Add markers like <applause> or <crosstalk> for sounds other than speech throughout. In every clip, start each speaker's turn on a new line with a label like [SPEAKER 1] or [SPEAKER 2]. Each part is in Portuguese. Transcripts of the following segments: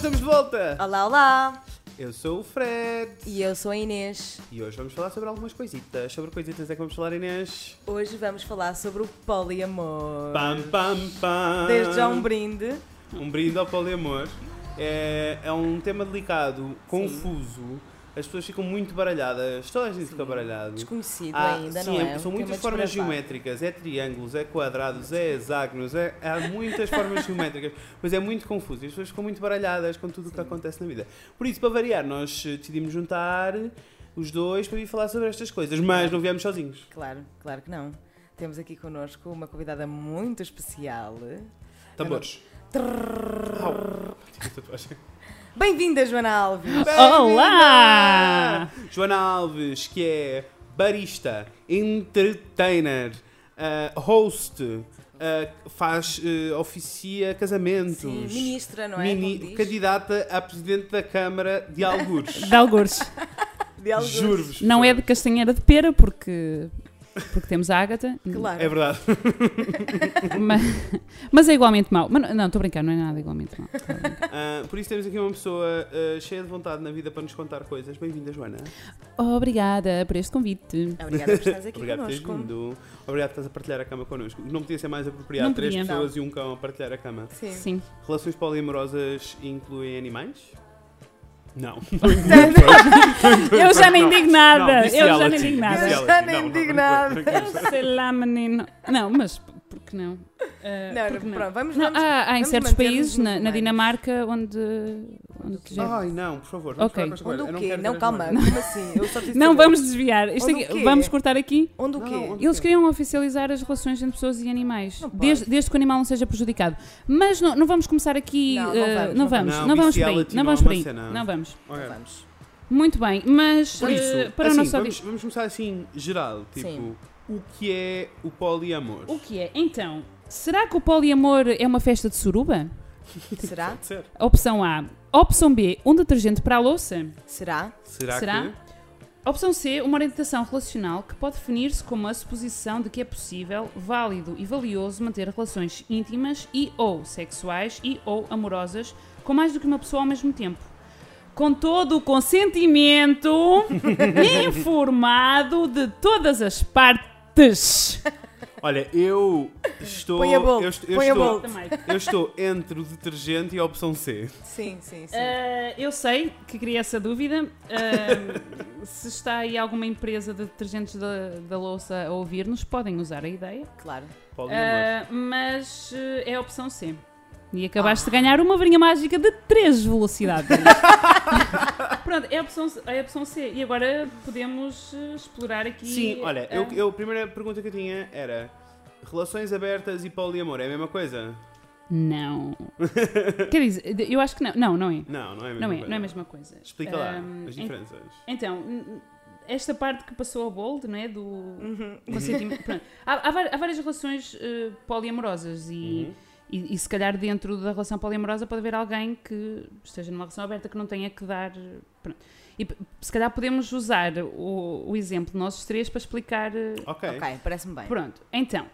[SPEAKER 1] estamos de volta!
[SPEAKER 2] Olá, olá!
[SPEAKER 1] Eu sou o Fred
[SPEAKER 2] E eu sou a Inês.
[SPEAKER 1] e hoje vamos falar sobre algumas coisitas. Sobre coisitas é que vamos falar, Inês.
[SPEAKER 2] Hoje vamos falar sobre o poliamor.
[SPEAKER 1] Pam, pam, pam!
[SPEAKER 2] Desde já um brinde.
[SPEAKER 1] Um brinde ao poliamor. É, é um tema delicado, confuso. As pessoas ficam muito baralhadas. Toda a gente fica baralhado.
[SPEAKER 2] Desconhecido
[SPEAKER 1] Ah,
[SPEAKER 2] ainda,
[SPEAKER 1] sim,
[SPEAKER 2] não é?
[SPEAKER 1] são muitas formas geométricas, é triângulos, é quadrados, é hexágonos, é, há muitas formas geométricas, mas é muito confuso e as pessoas ficam muito baralhadas com tudo o que acontece na vida. Por isso, para variar, nós eh, decidimos juntar os dois para vir falar sobre estas coisas, mas não viemos sozinhos.
[SPEAKER 2] Claro, claro que não. Temos aqui connosco uma convidada muito especial.
[SPEAKER 1] Tambores. Tatuagem.
[SPEAKER 2] Bem-vinda, Joana Alves!
[SPEAKER 3] Olá!
[SPEAKER 1] Bem-vinda! Joana Alves, que é barista, entertainer, eh, host, eh, faz, eh, oficia casamentos.
[SPEAKER 2] Sim, ministra, não é?
[SPEAKER 1] Mini-
[SPEAKER 2] Como diz?
[SPEAKER 1] candidata a presidente da Câmara de <laughs> Algures.
[SPEAKER 3] De algures.
[SPEAKER 1] Juro-vos.
[SPEAKER 3] Não é de castanheira de pera, porque, porque temos a Ágata.
[SPEAKER 2] Claro.
[SPEAKER 1] É verdade. <laughs>
[SPEAKER 3] Mas, mas é igualmente mau. Mas, não, estou a brincar, não é nada igualmente mau.
[SPEAKER 1] Ah, por isso temos aqui uma pessoa ah, cheia de vontade na vida para nos contar coisas. Bem-vinda, Joana.
[SPEAKER 3] Obrigada por este convite.
[SPEAKER 2] Obrigada por estares aqui
[SPEAKER 1] Obrigado por teres
[SPEAKER 2] connosco.
[SPEAKER 1] vindo. Obrigado por estás a partilhar a cama connosco. Não podia ser mais apropriado
[SPEAKER 3] Não
[SPEAKER 1] três
[SPEAKER 3] podia.
[SPEAKER 1] pessoas e um cão a partilhar a cama.
[SPEAKER 2] Sim.
[SPEAKER 3] Sim.
[SPEAKER 1] Relações poliamorosas incluem animais? Não. <laughs>
[SPEAKER 3] Eu já nem digo nada. Eu já nem
[SPEAKER 1] sim,
[SPEAKER 3] digo nada.
[SPEAKER 2] Eu já nem
[SPEAKER 1] Não, não,
[SPEAKER 2] digo
[SPEAKER 1] não,
[SPEAKER 2] nada.
[SPEAKER 1] não, não, não.
[SPEAKER 3] Sei lá, menino. Não, mas por que não? Ah,
[SPEAKER 2] Não,
[SPEAKER 3] que
[SPEAKER 2] pronto, vamos,
[SPEAKER 3] Não,
[SPEAKER 2] vamos,
[SPEAKER 3] há, há em
[SPEAKER 2] vamos
[SPEAKER 3] certos
[SPEAKER 2] manter-nos
[SPEAKER 3] países, na, na. Dinamarca, onde. Onde já-
[SPEAKER 1] Ai, não, por favor. vamos
[SPEAKER 3] Ok.
[SPEAKER 1] falar com esta
[SPEAKER 2] Onde o quê? Não,
[SPEAKER 1] as
[SPEAKER 2] calma. Como assim? Eu só preciso
[SPEAKER 3] Não vamos desviar. Aqui-
[SPEAKER 2] o
[SPEAKER 3] vamos cortar aqui.
[SPEAKER 2] Onde o
[SPEAKER 1] Não,
[SPEAKER 2] quê?
[SPEAKER 1] onde-
[SPEAKER 3] Eles queriam oficializar as relações entre pessoas e animais,
[SPEAKER 2] Não
[SPEAKER 3] desde, desde que o animal não seja prejudicado. Mas não, não vamos começar aqui.
[SPEAKER 2] Não, não
[SPEAKER 3] eh,
[SPEAKER 2] vamos,
[SPEAKER 3] não
[SPEAKER 2] não
[SPEAKER 3] vamos,
[SPEAKER 1] vamos.
[SPEAKER 3] não vamos por aí. Não
[SPEAKER 1] não
[SPEAKER 3] vamos
[SPEAKER 1] é
[SPEAKER 3] por aí.
[SPEAKER 1] cena.
[SPEAKER 3] Não vamos. Muito bem, mas
[SPEAKER 1] Por isso,
[SPEAKER 3] eh, para
[SPEAKER 1] assim,
[SPEAKER 3] o nosso
[SPEAKER 1] vamos, vamos começar assim, geral. Tipo,
[SPEAKER 2] Sim.
[SPEAKER 1] o que é o poliamor?
[SPEAKER 3] O que é? Então, será que o poliamor é uma festa de suruba?
[SPEAKER 2] Será?
[SPEAKER 1] Pode ser.
[SPEAKER 3] Opção A. Opção B, um detergente para a louça.
[SPEAKER 2] Será?
[SPEAKER 1] Será,
[SPEAKER 3] Será?
[SPEAKER 1] que...
[SPEAKER 3] Opção C, uma orientação relacional que pode definir-se como a suposição de que é possível, válido e valioso manter relações íntimas e ou sexuais e ou amorosas com mais do que uma pessoa ao mesmo tempo. Com todo o consentimento <laughs> informado de todas as partes.
[SPEAKER 1] Olha, eu estou...
[SPEAKER 2] Põe a bolt,
[SPEAKER 1] eu, est- eu
[SPEAKER 2] põe a
[SPEAKER 1] estou,
[SPEAKER 2] bolt.
[SPEAKER 3] Também.
[SPEAKER 1] eu estou entre o detergente e a opção C.
[SPEAKER 2] Sim, sim, sim.
[SPEAKER 3] Ah, eu sei que queria essa dúvida. Ah, se está aí alguma empresa de detergentes da, da louça a ouvir-nos, podem usar a ideia.
[SPEAKER 2] Claro.
[SPEAKER 3] Ah, mas é a opção C. E acabaste de ganhar uma varinha mágica de 3 velocidades. <laughs> Pronto, é a, opção, é a opção C. E agora podemos eh, explorar aqui.
[SPEAKER 1] Sim, olha,
[SPEAKER 3] ah,
[SPEAKER 1] eu, eu- a primeira pergunta que eu tinha era... Relações abertas e poliamor é a mesma coisa?
[SPEAKER 3] Não. <laughs> Quer dizer, eu acho que não. Não, não é.
[SPEAKER 1] Não, não é a mesma
[SPEAKER 3] Não é,
[SPEAKER 1] coisa.
[SPEAKER 3] não é a mesma coisa.
[SPEAKER 1] Explica lá as
[SPEAKER 3] en-
[SPEAKER 1] diferenças.
[SPEAKER 3] Então, esta parte que passou a bold, não é? Do
[SPEAKER 2] Uhum.
[SPEAKER 3] consentimento. <laughs> Há, há várias relações eh, poliamorosas e,
[SPEAKER 1] Uhum.
[SPEAKER 3] E, e se calhar dentro da relação poliamorosa pode haver alguém que esteja numa relação aberta que não tenha que dar. pronto. E se calhar podemos usar o, o exemplo de nós três para explicar. eh,
[SPEAKER 1] Ok.
[SPEAKER 2] Ok, parece-me bem.
[SPEAKER 3] Pronto, então,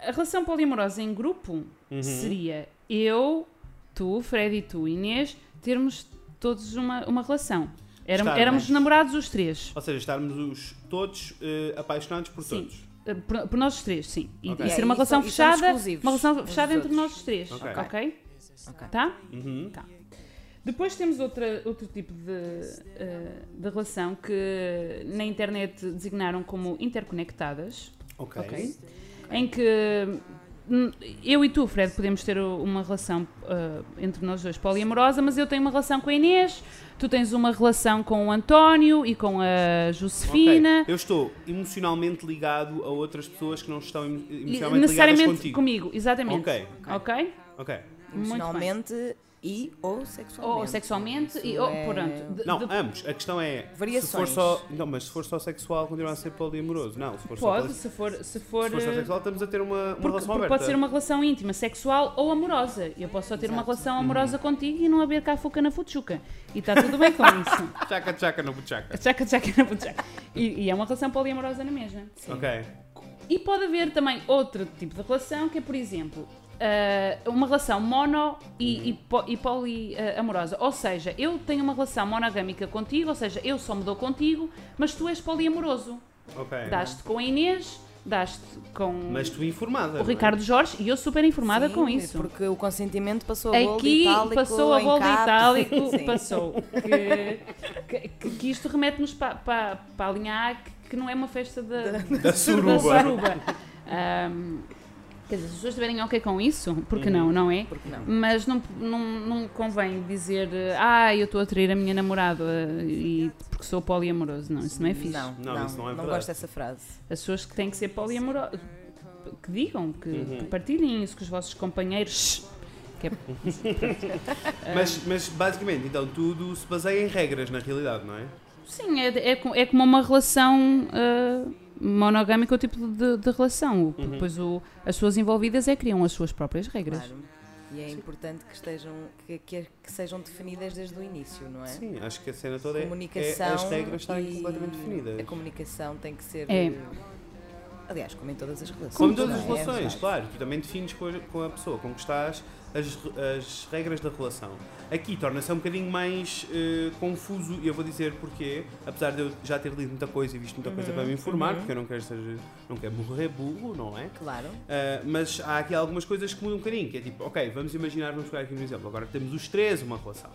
[SPEAKER 3] a relação poliamorosa em grupo
[SPEAKER 1] Uhum.
[SPEAKER 3] seria eu, tu, Fred e tu, Inês, termos todos uma, uma relação. Éramos,
[SPEAKER 1] Estarmos.
[SPEAKER 3] éramos namorados os três.
[SPEAKER 1] Ou seja, estarmos os, todos eh, apaixonados por
[SPEAKER 3] Sim.
[SPEAKER 1] todos.
[SPEAKER 3] Uh, Por, por nós os três, sim. E,
[SPEAKER 1] Ok.
[SPEAKER 3] e ser uma relação
[SPEAKER 2] e
[SPEAKER 3] fechada. Uma relação fechada entre nós os três.
[SPEAKER 1] Ok.
[SPEAKER 3] Ok?
[SPEAKER 2] Ok.
[SPEAKER 3] Tá?
[SPEAKER 1] Uhum.
[SPEAKER 3] Depois temos outra, outro tipo de, uh, de relação que na internet designaram como interconectadas,
[SPEAKER 1] Ok.
[SPEAKER 3] Ok. em que eu e tu, Fred, podemos ter uma relação uh, entre nós dois poliamorosa, mas eu tenho uma relação com a Inês, tu tens uma relação com o António e com a Josefina.
[SPEAKER 1] Ok. Eu estou emocionalmente ligado a outras pessoas que não estão emo- emocionalmente ligadas
[SPEAKER 3] necessariamente
[SPEAKER 1] contigo.
[SPEAKER 3] comigo, exatamente.
[SPEAKER 1] Ok.
[SPEAKER 3] Ok?
[SPEAKER 1] Ok.
[SPEAKER 3] Muito bem.
[SPEAKER 2] Emocionalmente e ou sexualmente.
[SPEAKER 3] Ou sexualmente e
[SPEAKER 2] Isso
[SPEAKER 3] ou,
[SPEAKER 2] é-
[SPEAKER 3] pronto. de-
[SPEAKER 1] Não,
[SPEAKER 3] de-
[SPEAKER 1] ambos. A questão é.
[SPEAKER 2] Variações.
[SPEAKER 1] Se for só. Não, mas se for só sexual, continua a ser poliamoroso. Não, se for só.
[SPEAKER 3] pode,
[SPEAKER 1] poli-
[SPEAKER 3] se for, se
[SPEAKER 1] Se
[SPEAKER 3] for,
[SPEAKER 1] for só
[SPEAKER 3] eh,
[SPEAKER 1] sexual, estamos a ter uma, uma
[SPEAKER 3] porque,
[SPEAKER 1] relação
[SPEAKER 3] porque
[SPEAKER 1] aberta.
[SPEAKER 3] pode ser uma relação íntima, sexual ou amorosa. Eu posso só ter uma
[SPEAKER 2] Exato.
[SPEAKER 3] relação amorosa contigo e não haver cá fuca na fuchuca. E está tudo bem com isso. <laughs>
[SPEAKER 1] Tchaca, tchaca, no buchaca.
[SPEAKER 3] Tchaca, tchaca na fuchuca. E, e é uma relação poliamorosa na mesma.
[SPEAKER 1] Ok.
[SPEAKER 3] E pode haver também outro tipo de relação que é, por exemplo, uh, uma relação mono e, e, po- e poliamorosa. Ou seja, eu tenho uma relação monogâmica contigo, ou seja, eu só me dou contigo, mas tu és poliamoroso.
[SPEAKER 1] Ok.
[SPEAKER 3] Daste com a Inês, daste com
[SPEAKER 1] Mas tu informada.
[SPEAKER 3] o
[SPEAKER 1] é?
[SPEAKER 3] Ricardo Jorge e eu super informada
[SPEAKER 2] Sim,
[SPEAKER 3] com isso.
[SPEAKER 2] Porque o consentimento passou a
[SPEAKER 3] Aqui
[SPEAKER 2] itálico
[SPEAKER 3] passou a bola itálico, <laughs>
[SPEAKER 2] Sim.
[SPEAKER 3] passou. Que, que, que isto remete-nos para pa, pa a linha A, que, que não é uma festa da,
[SPEAKER 1] Da <laughs> suruba.
[SPEAKER 3] da suruba. <laughs> Ahm, quer dizer, se as pessoas estiverem ok com isso, porque não, não é?
[SPEAKER 2] Porque não?
[SPEAKER 3] Mas não, não, não convém dizer, ah, eu estou a trair a minha namorada e, porque sou poliamoroso. Não, isso não é fixe.
[SPEAKER 2] Não,
[SPEAKER 1] Não,
[SPEAKER 2] não,
[SPEAKER 1] isso não é
[SPEAKER 2] não gosto dessa frase.
[SPEAKER 3] As pessoas que têm que ser poliamorosas, que digam, que,
[SPEAKER 1] Uhum.
[SPEAKER 3] que partilhem isso com os vossos companheiros. Que é, <laughs> <laughs>
[SPEAKER 1] Mas, mas basicamente, então tudo se baseia em regras na realidade, não é?
[SPEAKER 3] Sim, é, é, é como uma relação ah, monogâmica, o tipo de, de relação.
[SPEAKER 1] Uhum.
[SPEAKER 3] Depois o, as pessoas envolvidas é que criam as suas próprias regras.
[SPEAKER 2] Claro. E é importante que, estejam, que, que, que sejam definidas desde o início, não é?
[SPEAKER 1] Sim, acho que a cena toda é, é
[SPEAKER 2] comunicação
[SPEAKER 1] as regras estarem completamente definidas.
[SPEAKER 2] A comunicação tem que ser.
[SPEAKER 3] É.
[SPEAKER 2] Aliás, como em todas as relações.
[SPEAKER 1] Como
[SPEAKER 2] não
[SPEAKER 1] todas
[SPEAKER 2] é?
[SPEAKER 1] as
[SPEAKER 2] É
[SPEAKER 1] relações,
[SPEAKER 2] verdade.
[SPEAKER 1] claro, tu também defines com a, com a pessoa com que estás as, as regras da relação. Aqui torna-se um bocadinho mais eh, confuso e eu vou dizer porquê, apesar de eu já ter lido muita coisa e visto muita coisa
[SPEAKER 2] Uhum,
[SPEAKER 1] para me informar,
[SPEAKER 2] uhum.
[SPEAKER 1] porque eu não quero ser, não quero morrer burro, não é?
[SPEAKER 2] Claro.
[SPEAKER 1] Uh, mas há aqui algumas coisas que mudam um bocadinho, que é tipo, ok, vamos imaginar, vamos pegar aqui um exemplo, agora temos os três uma relação.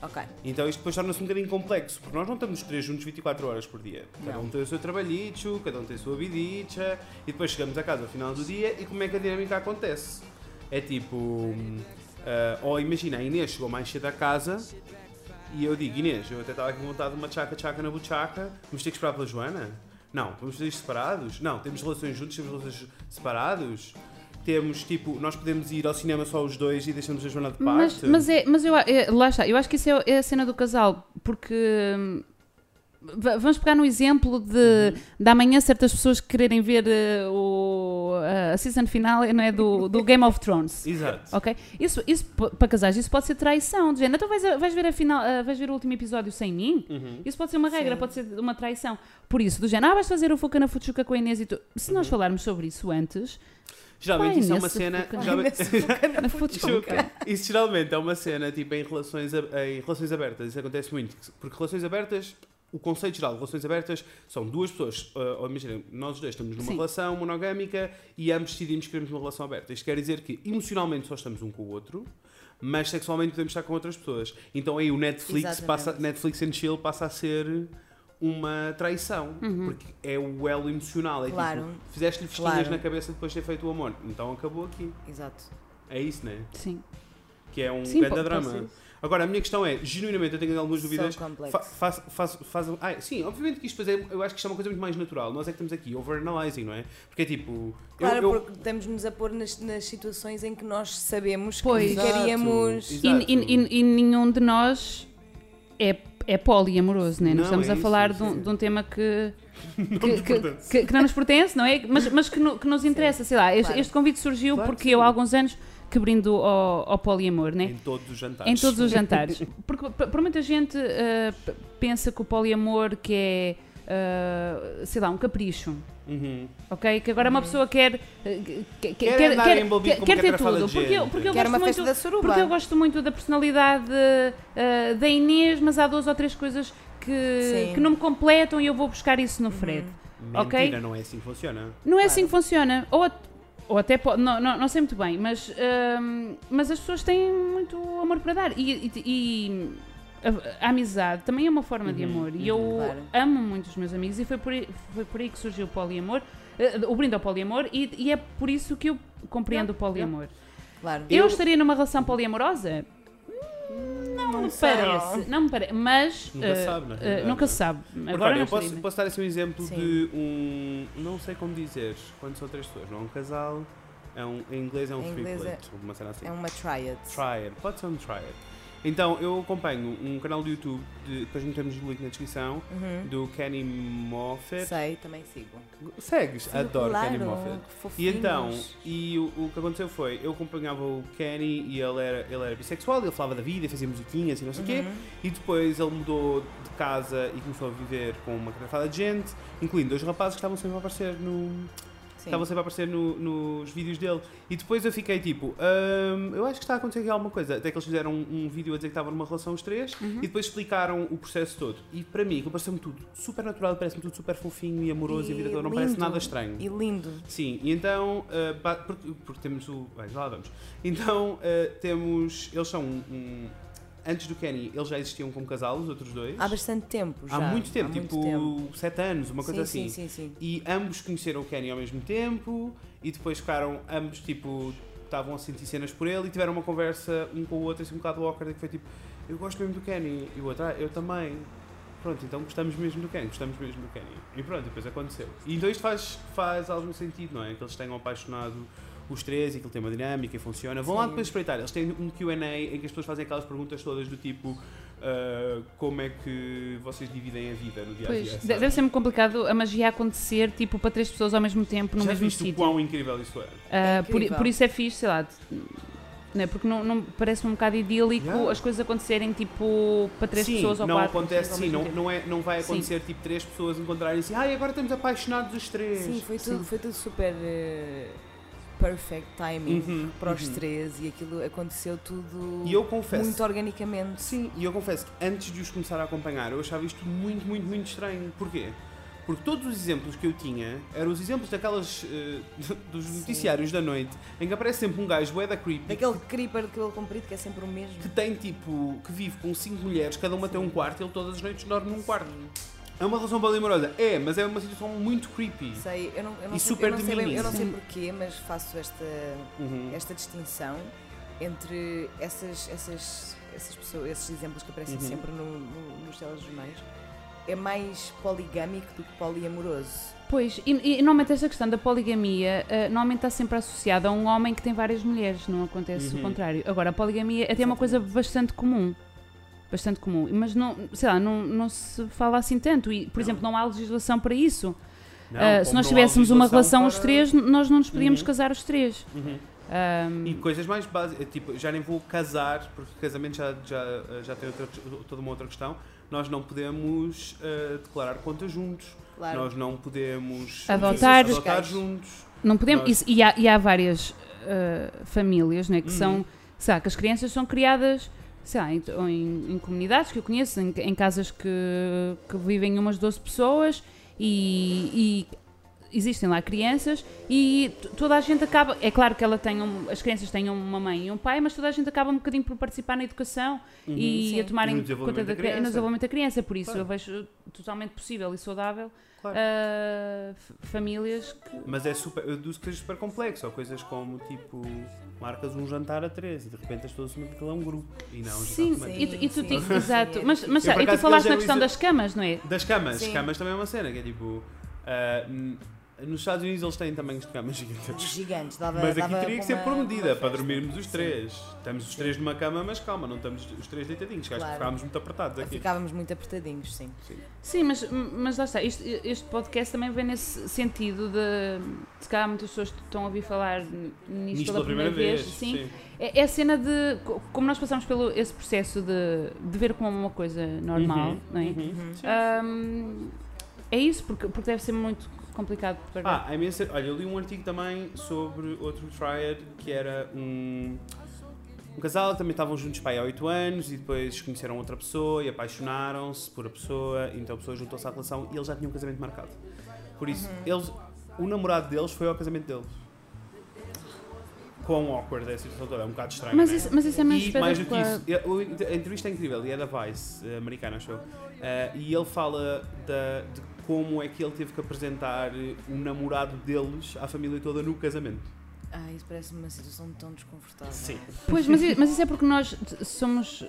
[SPEAKER 2] Ok.
[SPEAKER 1] Então isto depois torna-se um bocadinho complexo, porque nós não estamos os três juntos 24 horas por dia. Cada
[SPEAKER 2] Não.
[SPEAKER 1] um tem o seu trabalhicho, cada um tem a sua vidicha, e depois chegamos a casa ao final do dia e como é que a dinâmica acontece? É tipo, ah, ou imagina, a Inês chegou mais cedo a casa e eu digo, Inês, eu até estava aqui de uma tchaca-tchaca na buchaca, vamos ter que esperar pela Joana? Não, vamos fazer isto separados? Não, temos relações juntos, temos relações separados? Temos, tipo, nós podemos ir ao cinema só os dois e deixamos a Joana de parte?
[SPEAKER 3] Mas, mas, é, mas eu, é, lá está, eu acho que isso é, é a cena do casal, porque hum, va- vamos pegar no exemplo de, de amanhã certas pessoas quererem ver eh, o, a season final não é, do, do Game of Thrones.
[SPEAKER 1] Exato.
[SPEAKER 3] Ok? Isso, isso para casais, isso pode ser traição. De género, então vais, vais ver a final, ah, vais ver o último episódio sem mim?
[SPEAKER 1] Uhum.
[SPEAKER 3] Isso pode ser uma regra,
[SPEAKER 2] Sim.
[SPEAKER 3] pode ser uma traição. Por isso, do género, ah, vais fazer o Fuca na Fuchuca com a Inês e tu. Se nós falarmos sobre isso antes,
[SPEAKER 1] Geralmente isso é uma cena. geralmente-. <laughs> Isso geralmente é uma cena tipo em relações, em relações abertas. Isso acontece muito. Porque relações abertas, o conceito geral de relações abertas são duas pessoas. uh, ou imagina, nós dois estamos numa
[SPEAKER 3] Sim.
[SPEAKER 1] relação monogâmica e ambos decidimos que queremos uma relação aberta. Isto quer dizer que emocionalmente só estamos um com o outro. Mas sexualmente podemos estar com outras pessoas. Então aí o Netflix,
[SPEAKER 2] Exatamente.
[SPEAKER 1] passa, Netflix and Chill passa a ser uma traição.
[SPEAKER 3] Uhum.
[SPEAKER 1] Porque é o elo emocional. É
[SPEAKER 2] Claro.
[SPEAKER 1] tipo, fizeste-lhe festinhas
[SPEAKER 2] Claro.
[SPEAKER 1] na cabeça depois de ter feito o amor. Então acabou aqui.
[SPEAKER 2] Exato.
[SPEAKER 1] É isso, né?
[SPEAKER 3] Sim.
[SPEAKER 1] Que é um
[SPEAKER 3] Sim,
[SPEAKER 1] grande drama. Agora, a minha questão é, genuinamente, eu tenho algumas dúvidas.
[SPEAKER 2] So complexo.
[SPEAKER 1] Fa faz, faz, faz, ah, sim, obviamente que isto depois é, eu acho que isto é uma coisa muito mais natural. Nós é que estamos aqui, overanalyzing, não é? Porque é tipo.
[SPEAKER 2] Claro,
[SPEAKER 1] eu, eu,
[SPEAKER 2] porque estamos-nos a pôr nas, nas situações em que nós sabemos
[SPEAKER 3] Pois.
[SPEAKER 2] que.
[SPEAKER 1] Exato.
[SPEAKER 3] E, e- e- e nenhum de nós é, é poliamoroso, né?
[SPEAKER 1] Não,
[SPEAKER 3] Nós estamos
[SPEAKER 1] é
[SPEAKER 3] a
[SPEAKER 1] isso,
[SPEAKER 3] falar
[SPEAKER 1] isso,
[SPEAKER 3] de, um,
[SPEAKER 1] sim.
[SPEAKER 3] de um tema que, <laughs>
[SPEAKER 1] não
[SPEAKER 3] que,
[SPEAKER 1] nos
[SPEAKER 3] que,
[SPEAKER 1] pertence.
[SPEAKER 3] que- que não nos pertence, não é? Mas, mas que, no- que nos interessa, sei lá. Este,
[SPEAKER 2] Claro.
[SPEAKER 3] este convite surgiu
[SPEAKER 1] Claro que
[SPEAKER 3] porque
[SPEAKER 1] sim.
[SPEAKER 3] eu há alguns anos que brindo ao, ao poliamor, né?
[SPEAKER 1] Em todos os jantares.
[SPEAKER 3] Em todos os <laughs> jantares. Porque para muita gente p- pensa que o poliamor que é, ah, sei lá, um capricho.
[SPEAKER 1] Uhum.
[SPEAKER 3] Ok? Que agora uma pessoa quer. eh, quer,
[SPEAKER 1] Quer com uma
[SPEAKER 3] quer ter tudo. Porque, eu- porque eu gosto muito. Porque eu gosto muito da personalidade eh, da Inês, mas há duas ou três coisas que, que não me completam e eu vou buscar isso no Fred.
[SPEAKER 1] Mentira,
[SPEAKER 3] Ok.
[SPEAKER 1] não é assim que funciona.
[SPEAKER 3] Não é
[SPEAKER 2] Claro.
[SPEAKER 3] assim que funciona. Ou, ou até pode, não, não, não sei muito bem, mas, mas as pessoas têm muito amor para dar. E, e- e a, a amizade também é uma forma de
[SPEAKER 1] Uhum,
[SPEAKER 3] amor. E
[SPEAKER 1] uhum.
[SPEAKER 3] eu
[SPEAKER 2] Claro.
[SPEAKER 3] amo muito os meus amigos e foi por aí, foi por aí que surgiu o poliamor. eh, o brinde ao poliamor e, e é por isso que eu compreendo o poliamor.
[SPEAKER 2] Claro.
[SPEAKER 3] Eu,
[SPEAKER 1] Eu-
[SPEAKER 3] estaria numa relação poliamorosa? Não, me
[SPEAKER 2] sei.
[SPEAKER 3] parece, não me parece, mas
[SPEAKER 1] Nunca
[SPEAKER 3] eh,
[SPEAKER 1] sabe, realidade,
[SPEAKER 3] nunca
[SPEAKER 1] não é?
[SPEAKER 3] se sabe.
[SPEAKER 1] Porque,
[SPEAKER 3] Agora
[SPEAKER 1] olha,
[SPEAKER 3] não
[SPEAKER 1] eu posso, posso dar assim um exemplo
[SPEAKER 2] Sim.
[SPEAKER 1] de um. Não sei como dizer quando são três pessoas. Não é um casal, é um, em inglês é um
[SPEAKER 2] Em
[SPEAKER 1] triplet. Uma cena assim.
[SPEAKER 2] É uma triad.
[SPEAKER 1] Triad, pode ser um triad. Então, eu acompanho um canal do YouTube, de, depois metemos o link na descrição,
[SPEAKER 2] Uhum.
[SPEAKER 1] do Kenny Moffat.
[SPEAKER 2] Sei, também sigo.
[SPEAKER 1] Segues?
[SPEAKER 2] Sigo,
[SPEAKER 1] Adoro
[SPEAKER 2] claro,
[SPEAKER 1] Kenny Moffat. E então, e o, o que aconteceu foi, eu acompanhava o Kenny e ele era, ele era bissexual, ele falava da vida, fazia musiquinhas e não sei o quê,
[SPEAKER 2] Uhum.
[SPEAKER 1] e depois ele mudou de casa e começou a viver com uma carafada de gente, incluindo dois rapazes que estavam sempre a aparecer no, estavam sempre a aparecer no- nos vídeos dele. E depois eu fiquei tipo, "Hum, eu acho que está a acontecer aqui alguma coisa. Até que eles fizeram um, um vídeo a dizer que estavam numa relação os três
[SPEAKER 2] Uhum.
[SPEAKER 1] e depois explicaram o processo todo. E para mim, aquilo pareceu-me tudo super natural, parece-me tudo super fofinho e amoroso e, a vida toda não parece nada estranho.
[SPEAKER 2] E lindo.
[SPEAKER 1] Sim, e então, uh, porque, porque temos o. Bem, já lá vamos. Então, uh, temos. Eles são um. um- antes do Kenny, eles já existiam como casal, os outros dois.
[SPEAKER 2] Há bastante tempo já.
[SPEAKER 1] Há muito tempo,
[SPEAKER 2] há
[SPEAKER 1] tipo
[SPEAKER 2] muito tempo.
[SPEAKER 1] sete anos, uma coisa
[SPEAKER 2] sim,
[SPEAKER 1] assim.
[SPEAKER 2] Sim, sim, sim.
[SPEAKER 1] E ambos conheceram o Kenny ao mesmo tempo e depois ficaram ambos tipo. Estavam a sentir cenas por ele e tiveram uma conversa um com o outro assim um bocado awkward que foi tipo, eu gosto mesmo do Kenny e o outro, ah, eu também. Pronto, então gostamos mesmo do Kenny, gostamos mesmo do Kenny. E pronto, depois aconteceu. E então isto faz, faz algum sentido, não é? Que eles tenham apaixonado os três e que ele tem uma dinâmica e funciona. Vão lá
[SPEAKER 2] Sim.
[SPEAKER 1] depois espreitar. Eles têm um QA em que as pessoas fazem aquelas perguntas todas do tipo ah, como é que vocês dividem a vida no dia a dia. sabe?
[SPEAKER 3] deve ser muito complicado a magia acontecer tipo para três pessoas ao mesmo tempo no
[SPEAKER 1] Já
[SPEAKER 3] mesmo
[SPEAKER 1] viste o
[SPEAKER 3] sítio.
[SPEAKER 1] quão incrível isso é?
[SPEAKER 3] Ah, por,
[SPEAKER 2] incrível.
[SPEAKER 3] por isso é fixe, sei lá. Não é? Porque não, não- parece um bocado idílico
[SPEAKER 1] Yeah.
[SPEAKER 3] as coisas acontecerem tipo para três
[SPEAKER 1] sim,
[SPEAKER 3] pessoas ou
[SPEAKER 1] não
[SPEAKER 3] quatro
[SPEAKER 1] acontece,
[SPEAKER 3] pessoas ao
[SPEAKER 1] sim,
[SPEAKER 3] mesmo
[SPEAKER 1] não,
[SPEAKER 3] tempo.
[SPEAKER 1] não, é, não vai
[SPEAKER 3] Sim.
[SPEAKER 1] acontecer tipo três pessoas encontrarem-se, ai agora estamos apaixonados os três.
[SPEAKER 2] Sim, foi tudo,
[SPEAKER 3] Sim.
[SPEAKER 2] foi tudo super eh, perfect timing
[SPEAKER 1] Uhum,
[SPEAKER 2] para os
[SPEAKER 1] uhum.
[SPEAKER 2] três e aquilo aconteceu tudo
[SPEAKER 1] E eu confesso,
[SPEAKER 2] muito organicamente.
[SPEAKER 1] sim, e eu confesso que antes de os começar a acompanhar, eu achava isto muito, muito, muito estranho. Porquê? Porque todos os exemplos que eu tinha eram os exemplos daquelas eh, <laughs> dos
[SPEAKER 2] Sim.
[SPEAKER 1] noticiários da noite em que aparece sempre um gajo bué da creepy
[SPEAKER 2] Daquele creeper de cabelo comprido que é sempre o mesmo.
[SPEAKER 1] que tem tipo, que vive com cinco mulheres, cada uma tem um quarto e ele todas as noites dorme num quarto. É uma relação polimorosa? É, mas é uma situação muito creepy.
[SPEAKER 2] Sei, eu não, eu não
[SPEAKER 1] E
[SPEAKER 2] sei,
[SPEAKER 1] super
[SPEAKER 2] eu não sei, bem- eu não sei porquê, mas faço esta,
[SPEAKER 1] Uhum.
[SPEAKER 2] esta distinção entre essas, essas, essas pessoas, esses exemplos que aparecem
[SPEAKER 1] Uhum.
[SPEAKER 2] sempre no- no- nos telejornais. É mais poligâmico do que poliamoroso.
[SPEAKER 3] Pois, e, e normalmente esta questão da poligamia eh, normalmente está sempre associada a um homem que tem várias mulheres, não acontece
[SPEAKER 1] Uhum.
[SPEAKER 3] o contrário. Agora, a poligamia é até uma coisa bastante comum. Bastante comum, mas não, sei lá, não, não se fala assim tanto. E, por
[SPEAKER 1] Não.
[SPEAKER 3] exemplo, não há legislação para isso.
[SPEAKER 1] Não, como
[SPEAKER 3] se nós tivéssemos uma relação os
[SPEAKER 1] para-
[SPEAKER 3] três, nós não nos podíamos
[SPEAKER 1] Uhum.
[SPEAKER 3] casar os três.
[SPEAKER 1] Uhum.
[SPEAKER 3] Ahm,
[SPEAKER 1] E coisas mais básicas, tipo, já nem vou casar, porque casamento já, já, já tem outra, toda uma outra questão. Nós não podemos eh, declarar contas juntos,
[SPEAKER 2] Claro.
[SPEAKER 1] nós não podemos
[SPEAKER 3] Adotar.
[SPEAKER 1] adotar juntos.
[SPEAKER 3] não podemos.
[SPEAKER 1] nós-
[SPEAKER 3] isso- e, há, e há várias ah, famílias né, que
[SPEAKER 1] Uhum.
[SPEAKER 3] são. Lá, que as crianças são criadas. Sei lá, em, em- comunidades que eu conheço, em, em casas que, que vivem umas 12 pessoas e, e existem lá crianças e toda a gente acaba. É claro que ela tem um- as crianças têm uma mãe e um pai, mas toda a gente acaba um bocadinho por participar na educação
[SPEAKER 1] Uhum.
[SPEAKER 3] e
[SPEAKER 2] Sim.
[SPEAKER 3] a tomarem
[SPEAKER 1] E no
[SPEAKER 3] conta da
[SPEAKER 1] da
[SPEAKER 3] cri- e no
[SPEAKER 1] criança.
[SPEAKER 3] desenvolvimento da criança. Por isso
[SPEAKER 1] Claro.
[SPEAKER 3] eu vejo totalmente possível e saudável
[SPEAKER 1] Claro.
[SPEAKER 3] f- famílias que.
[SPEAKER 1] Mas é super, eu deduzo coisas super complexas, ou coisas como tipo, marcas um jantar a três e de repente as pessoas assumem que aquilo é um grupo e não um
[SPEAKER 3] Sim,
[SPEAKER 1] jantar
[SPEAKER 3] e,
[SPEAKER 1] romântico.
[SPEAKER 3] tu- e tu
[SPEAKER 2] Sim, sim, <laughs>
[SPEAKER 3] exato.
[SPEAKER 2] sim,
[SPEAKER 3] Mas, mas
[SPEAKER 1] Eu,
[SPEAKER 3] e tu falaste na questão
[SPEAKER 1] isso-
[SPEAKER 3] das camas, não é?
[SPEAKER 1] Das camas,
[SPEAKER 2] Sim.
[SPEAKER 1] camas também é uma cena, que é tipo. n- nos Estados Unidos eles têm tamanhos de camas gigantes.
[SPEAKER 2] Gigantes, dava
[SPEAKER 1] Mas aqui
[SPEAKER 2] dava
[SPEAKER 1] teria que ser
[SPEAKER 2] uma-
[SPEAKER 1] por medida, para dormirmos os
[SPEAKER 2] Sim.
[SPEAKER 1] três. Estamos os três numa cama, mas calma, não estamos os três deitadinhos, que acho que
[SPEAKER 2] Claro.
[SPEAKER 1] ficámos muito apertados aqui.
[SPEAKER 2] Ficávamos muito apertadinhos, sim.
[SPEAKER 3] Sim, mas, mas lá está. Este, este podcast também vem nesse sentido de. Se calhar muitas pessoas estão a ouvir falar nisto,
[SPEAKER 1] Nisto
[SPEAKER 3] pela primeira, vez. sim. É, é a cena de. co- Como nós passamos pelo esse processo de, de ver como uma coisa normal,
[SPEAKER 1] Uhum,
[SPEAKER 3] não é?
[SPEAKER 1] uhum.
[SPEAKER 3] Ahm, é isso, porque, porque deve ser muito complicado para.
[SPEAKER 1] Ah, há imensa- olha, eu li um artigo também sobre outro triad que era um, um casal que também estavam juntos pai há 8 anos e depois conheceram outra pessoa e apaixonaram-se por a pessoa, então a pessoa juntou-se à relação e eles já tinham um casamento marcado. Por isso, eles, o namorado deles foi ao casamento deles. Quão awkward é a situação toda, é um bocado estranho.
[SPEAKER 3] mas,
[SPEAKER 1] né?
[SPEAKER 3] isso, mas isso é mais
[SPEAKER 1] E mais do que isso, a entrevista é incrível e é da Vice, eh, americana, acho eu. Eh, e ele fala da- de como é que ele teve que apresentar eh, o namorado deles à família toda no casamento.
[SPEAKER 2] Ah, isso parece-me uma situação tão desconfortável.
[SPEAKER 1] Sim.
[SPEAKER 3] Pois, mas, mas isso é porque nós somos. uh,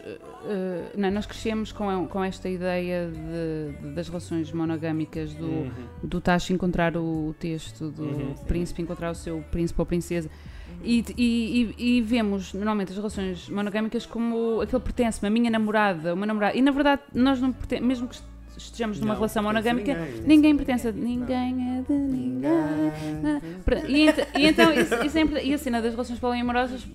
[SPEAKER 3] não, nós crescemos com, a- com esta ideia de- de- das relações monogâmicas, do,
[SPEAKER 1] Uhum.
[SPEAKER 3] do Tacho encontrar o texto, do
[SPEAKER 1] Uhum.
[SPEAKER 3] príncipe encontrar o seu príncipe ou princesa. E, e- e- e vemos normalmente as relações monogâmicas como aquele pertence-me, a minha namorada, uma namorada. E na verdade, nós não mesmo que estejamos numa
[SPEAKER 1] Não
[SPEAKER 3] relação monogâmica,
[SPEAKER 1] ninguém.
[SPEAKER 3] ninguém
[SPEAKER 2] Pertence a ninguém.
[SPEAKER 3] é de ninguém. E, ent- e então, isso, isso é. E a cena das relações poliamorosas,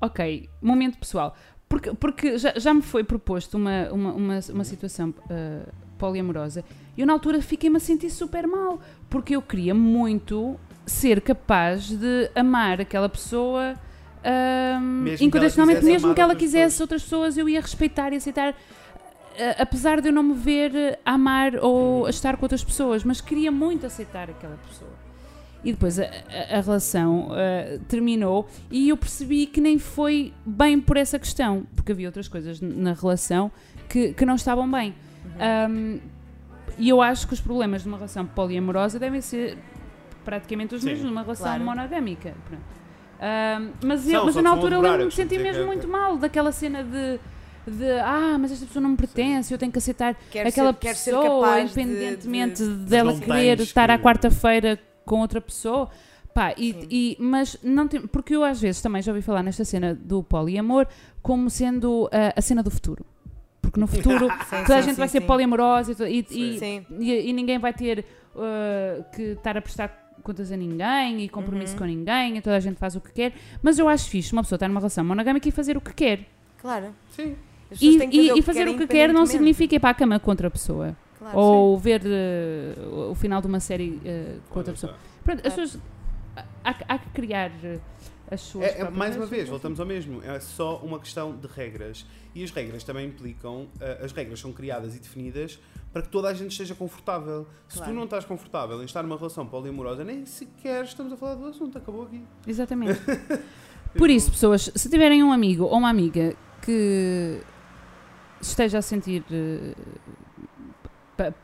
[SPEAKER 3] ok, momento pessoal. Porque, porque já, já me foi proposto uma, uma, uma, uma situação ah, poliamorosa e eu na altura fiquei-me a sentir super mal. Porque eu queria muito ser capaz de amar aquela pessoa
[SPEAKER 1] que ela
[SPEAKER 3] incondicionalmente, mesmo que ela quisesse
[SPEAKER 1] pessoas.
[SPEAKER 3] outras pessoas, eu ia respeitar e aceitar. Ah, apesar de eu não me ver eh, a amar ou a estar com outras pessoas, mas queria muito aceitar aquela pessoa. E depois a, a- a relação ah, terminou e eu percebi que nem foi bem por essa questão, porque havia outras coisas na relação que, que não estavam bem. Um, e eu acho que os problemas de uma relação poliamorosa devem ser praticamente os
[SPEAKER 1] Sim.
[SPEAKER 3] mesmos numa relação
[SPEAKER 2] Claro.
[SPEAKER 3] monogâmica. Um, mas
[SPEAKER 1] São,
[SPEAKER 3] eu, mas na altura eu lembro-me
[SPEAKER 1] costumo dizer
[SPEAKER 3] mesmo
[SPEAKER 1] que-
[SPEAKER 3] muito mal daquela cena de, de ah, mas esta pessoa não me pertence, eu tenho que aceitar
[SPEAKER 2] Quer
[SPEAKER 3] aquela
[SPEAKER 2] ser,
[SPEAKER 3] pessoa,
[SPEAKER 2] capaz de-
[SPEAKER 3] independentemente
[SPEAKER 2] de-
[SPEAKER 3] dela querer estar à
[SPEAKER 1] que-
[SPEAKER 3] quarta-feira com outra pessoa. Pá, e, e- mas não tem, porque eu às vezes também já ouvi falar nesta cena do poliamor como sendo ah, a cena do futuro. Porque no futuro <laughs>
[SPEAKER 2] Sim,
[SPEAKER 3] toda a
[SPEAKER 2] sim,
[SPEAKER 3] gente
[SPEAKER 2] sim,
[SPEAKER 3] vai ser
[SPEAKER 2] sim.
[SPEAKER 3] poliamorosa e, e- e ninguém vai ter uh, que estar a prestar contas a ninguém e compromisso
[SPEAKER 2] Uhum.
[SPEAKER 3] com ninguém e toda a gente faz o que quer. Mas eu acho fixe uma pessoa estar numa relação monogâmica e fazer o que quer.
[SPEAKER 2] Claro.
[SPEAKER 1] Sim.
[SPEAKER 2] As
[SPEAKER 3] E, e- e fazer o que quer não significa ir para a cama com outra pessoa.
[SPEAKER 2] Claro,
[SPEAKER 3] ou ver uh, o final de uma série uh, com outra pessoa. Pronto, as
[SPEAKER 2] Claro.
[SPEAKER 3] pessoas. Há, há que criar uh, as suas.
[SPEAKER 1] É, é, mais uma vez, voltamos ao mesmo. É só uma questão de regras. E as regras também implicam. eh, as regras são criadas e definidas para que toda a gente esteja confortável. Se
[SPEAKER 2] Claro.
[SPEAKER 1] tu não estás confortável em estar numa relação poliamorosa, nem sequer estamos a falar do assunto, acabou aqui.
[SPEAKER 3] Exatamente. <laughs> Por isso, pessoas, se tiverem um amigo ou uma amiga que esteja a sentir, eh,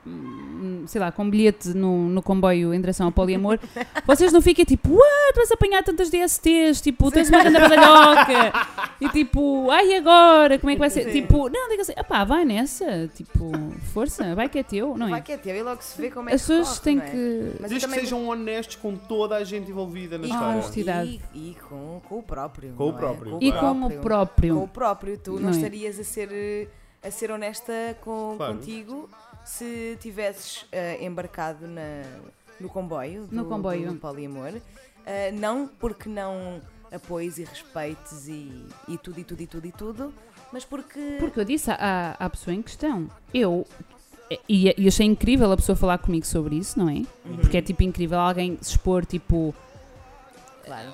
[SPEAKER 3] hum, sei lá, com um bilhete no, no comboio em direção ao poliamor, <laughs> vocês não fiquem tipo, what, vais apanhar tantas DSTs, tipo, tens uma grande badalhoca, e tipo, ai e agora, como é que vai ser?
[SPEAKER 2] Sim.
[SPEAKER 3] Tipo, não, diga assim, pá, vai nessa, tipo, força, vai que é teu, não
[SPEAKER 2] Vai
[SPEAKER 3] é?
[SPEAKER 2] que é teu e logo se vê como é
[SPEAKER 3] As
[SPEAKER 2] que
[SPEAKER 3] pessoas
[SPEAKER 2] corre,
[SPEAKER 3] têm
[SPEAKER 2] é?
[SPEAKER 3] que...
[SPEAKER 2] Mas
[SPEAKER 1] Desde que
[SPEAKER 2] também-
[SPEAKER 1] sejam honestos com toda a gente envolvida na
[SPEAKER 2] E,
[SPEAKER 3] Ah,
[SPEAKER 1] história.
[SPEAKER 3] honestidade.
[SPEAKER 2] e, e com, com o próprio.
[SPEAKER 1] Com o
[SPEAKER 2] é?
[SPEAKER 1] próprio,
[SPEAKER 3] E
[SPEAKER 1] claro.
[SPEAKER 3] com o próprio.
[SPEAKER 2] Com o próprio. Tu não,
[SPEAKER 3] Não é?
[SPEAKER 2] estarias a ser, eh, a ser honesta com,
[SPEAKER 1] Claro.
[SPEAKER 2] contigo se tivesses eh, embarcado na, no comboio do,
[SPEAKER 3] No comboio.
[SPEAKER 2] do poliamor. Eh, não porque não apoies e respeites e, e tudo, e tudo, e tudo, e tudo, mas porque...
[SPEAKER 3] Porque eu disse à, à pessoa em questão, eu. E, e achei incrível a pessoa falar comigo sobre isso, não é?
[SPEAKER 2] Uhum.
[SPEAKER 3] Porque é tipo incrível alguém se expor, tipo,
[SPEAKER 2] Claro.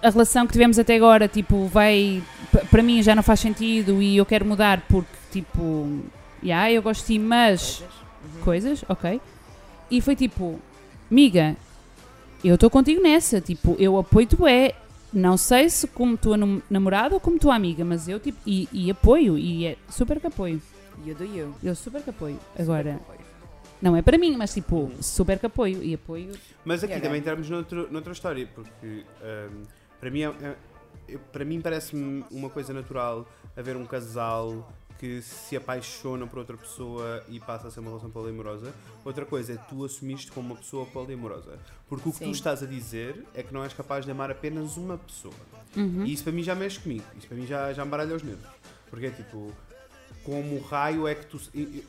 [SPEAKER 3] a relação que tivemos até agora, tipo, vai. Para mim já não faz sentido e eu quero mudar porque, tipo, já, eu gosto de ti, mas.
[SPEAKER 2] Coisas. Uhum.
[SPEAKER 3] Coisas, ok. E foi tipo, miga, eu estou contigo nessa, tipo, eu apoio-te, é. Não sei se como tua nam- namorada ou como tua amiga, mas eu, tipo, e, e apoio, e é super que apoio.
[SPEAKER 2] You do you.
[SPEAKER 3] Eu super que apoio. Agora, não é para mim, mas tipo, super que apoio. E apoio.
[SPEAKER 1] Mas aqui
[SPEAKER 2] E
[SPEAKER 1] também entramos noutro, noutra história, porque hum, para mim, é, é- eu- para mim parece-me uma coisa natural haver um casal que se apaixona por outra pessoa e passa a ser uma relação poliamorosa. Outra coisa é tu assumiste como uma pessoa poliamorosa. Porque o que
[SPEAKER 2] Sim.
[SPEAKER 1] tu estás a dizer é que não és capaz de amar apenas uma pessoa.
[SPEAKER 3] Uhum.
[SPEAKER 1] E isso para mim já mexe comigo. Isso para mim já, já me baralha os nervos. Porque é tipo, como raio é que tu.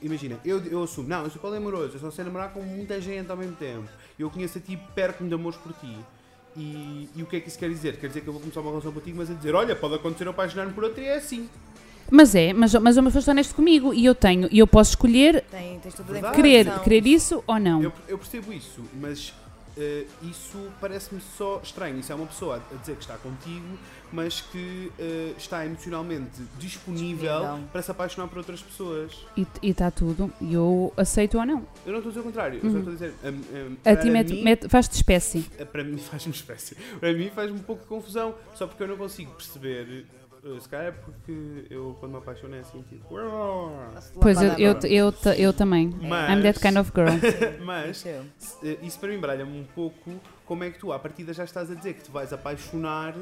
[SPEAKER 1] Imagina, eu, eu assumo, não, eu sou poliamoroso, eu só sei namorar com muita gente ao mesmo tempo. Eu conheço a ti, perco-me de amores por ti. E, e o que é que isso quer dizer? Quer dizer que eu vou começar uma relação contigo, mas a dizer, olha, pode acontecer eu apaixonar-me por outra e é assim.
[SPEAKER 3] Mas é, mas, mas uma pessoa está honesto comigo e eu tenho, e eu posso escolher
[SPEAKER 2] Tem, tens toda a
[SPEAKER 1] Verdade.
[SPEAKER 3] querer,
[SPEAKER 2] informação.
[SPEAKER 3] querer isso ou não.
[SPEAKER 1] Eu, eu percebo isso, mas eh, isso parece-me só estranho. Isso é uma pessoa a dizer que está contigo, mas que eh, está emocionalmente disponível,
[SPEAKER 2] Disponível.
[SPEAKER 1] para se apaixonar por outras pessoas.
[SPEAKER 3] E está tudo, e eu aceito ou não.
[SPEAKER 1] Eu não estou a dizer o contrário, eu só estou a dizer. hum, hum,
[SPEAKER 3] A
[SPEAKER 1] para
[SPEAKER 3] ti mete,
[SPEAKER 1] mim-
[SPEAKER 3] mete- faz-te espécie.
[SPEAKER 1] Eh, Para mim <laughs> faz-me espécie. Para mim faz-me um pouco de confusão, só porque eu não consigo perceber. Se calhar é porque eu, quando me apaixono, é assim, tipo.
[SPEAKER 3] Pois eu, eu, eu, eu também.
[SPEAKER 1] Mas-
[SPEAKER 3] I'm that kind of girl. <laughs>
[SPEAKER 1] Mas eh, isso para mim baralha-me um pouco. Como é que tu, à partida, já estás a dizer que te vais apaixonar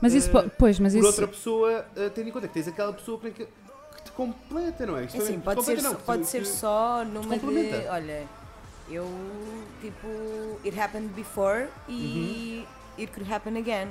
[SPEAKER 3] Mas isso, po- pois, mas
[SPEAKER 1] por
[SPEAKER 3] isso.
[SPEAKER 1] outra pessoa, eh, tendo em conta que tens aquela pessoa que, que te completa, não é? Isto
[SPEAKER 2] É assim,
[SPEAKER 1] também-
[SPEAKER 2] pode ser,
[SPEAKER 1] não,
[SPEAKER 2] pode
[SPEAKER 1] te-
[SPEAKER 2] ser
[SPEAKER 1] que-
[SPEAKER 2] só numa de. Olha, eu tipo. It happened before e it could happen again.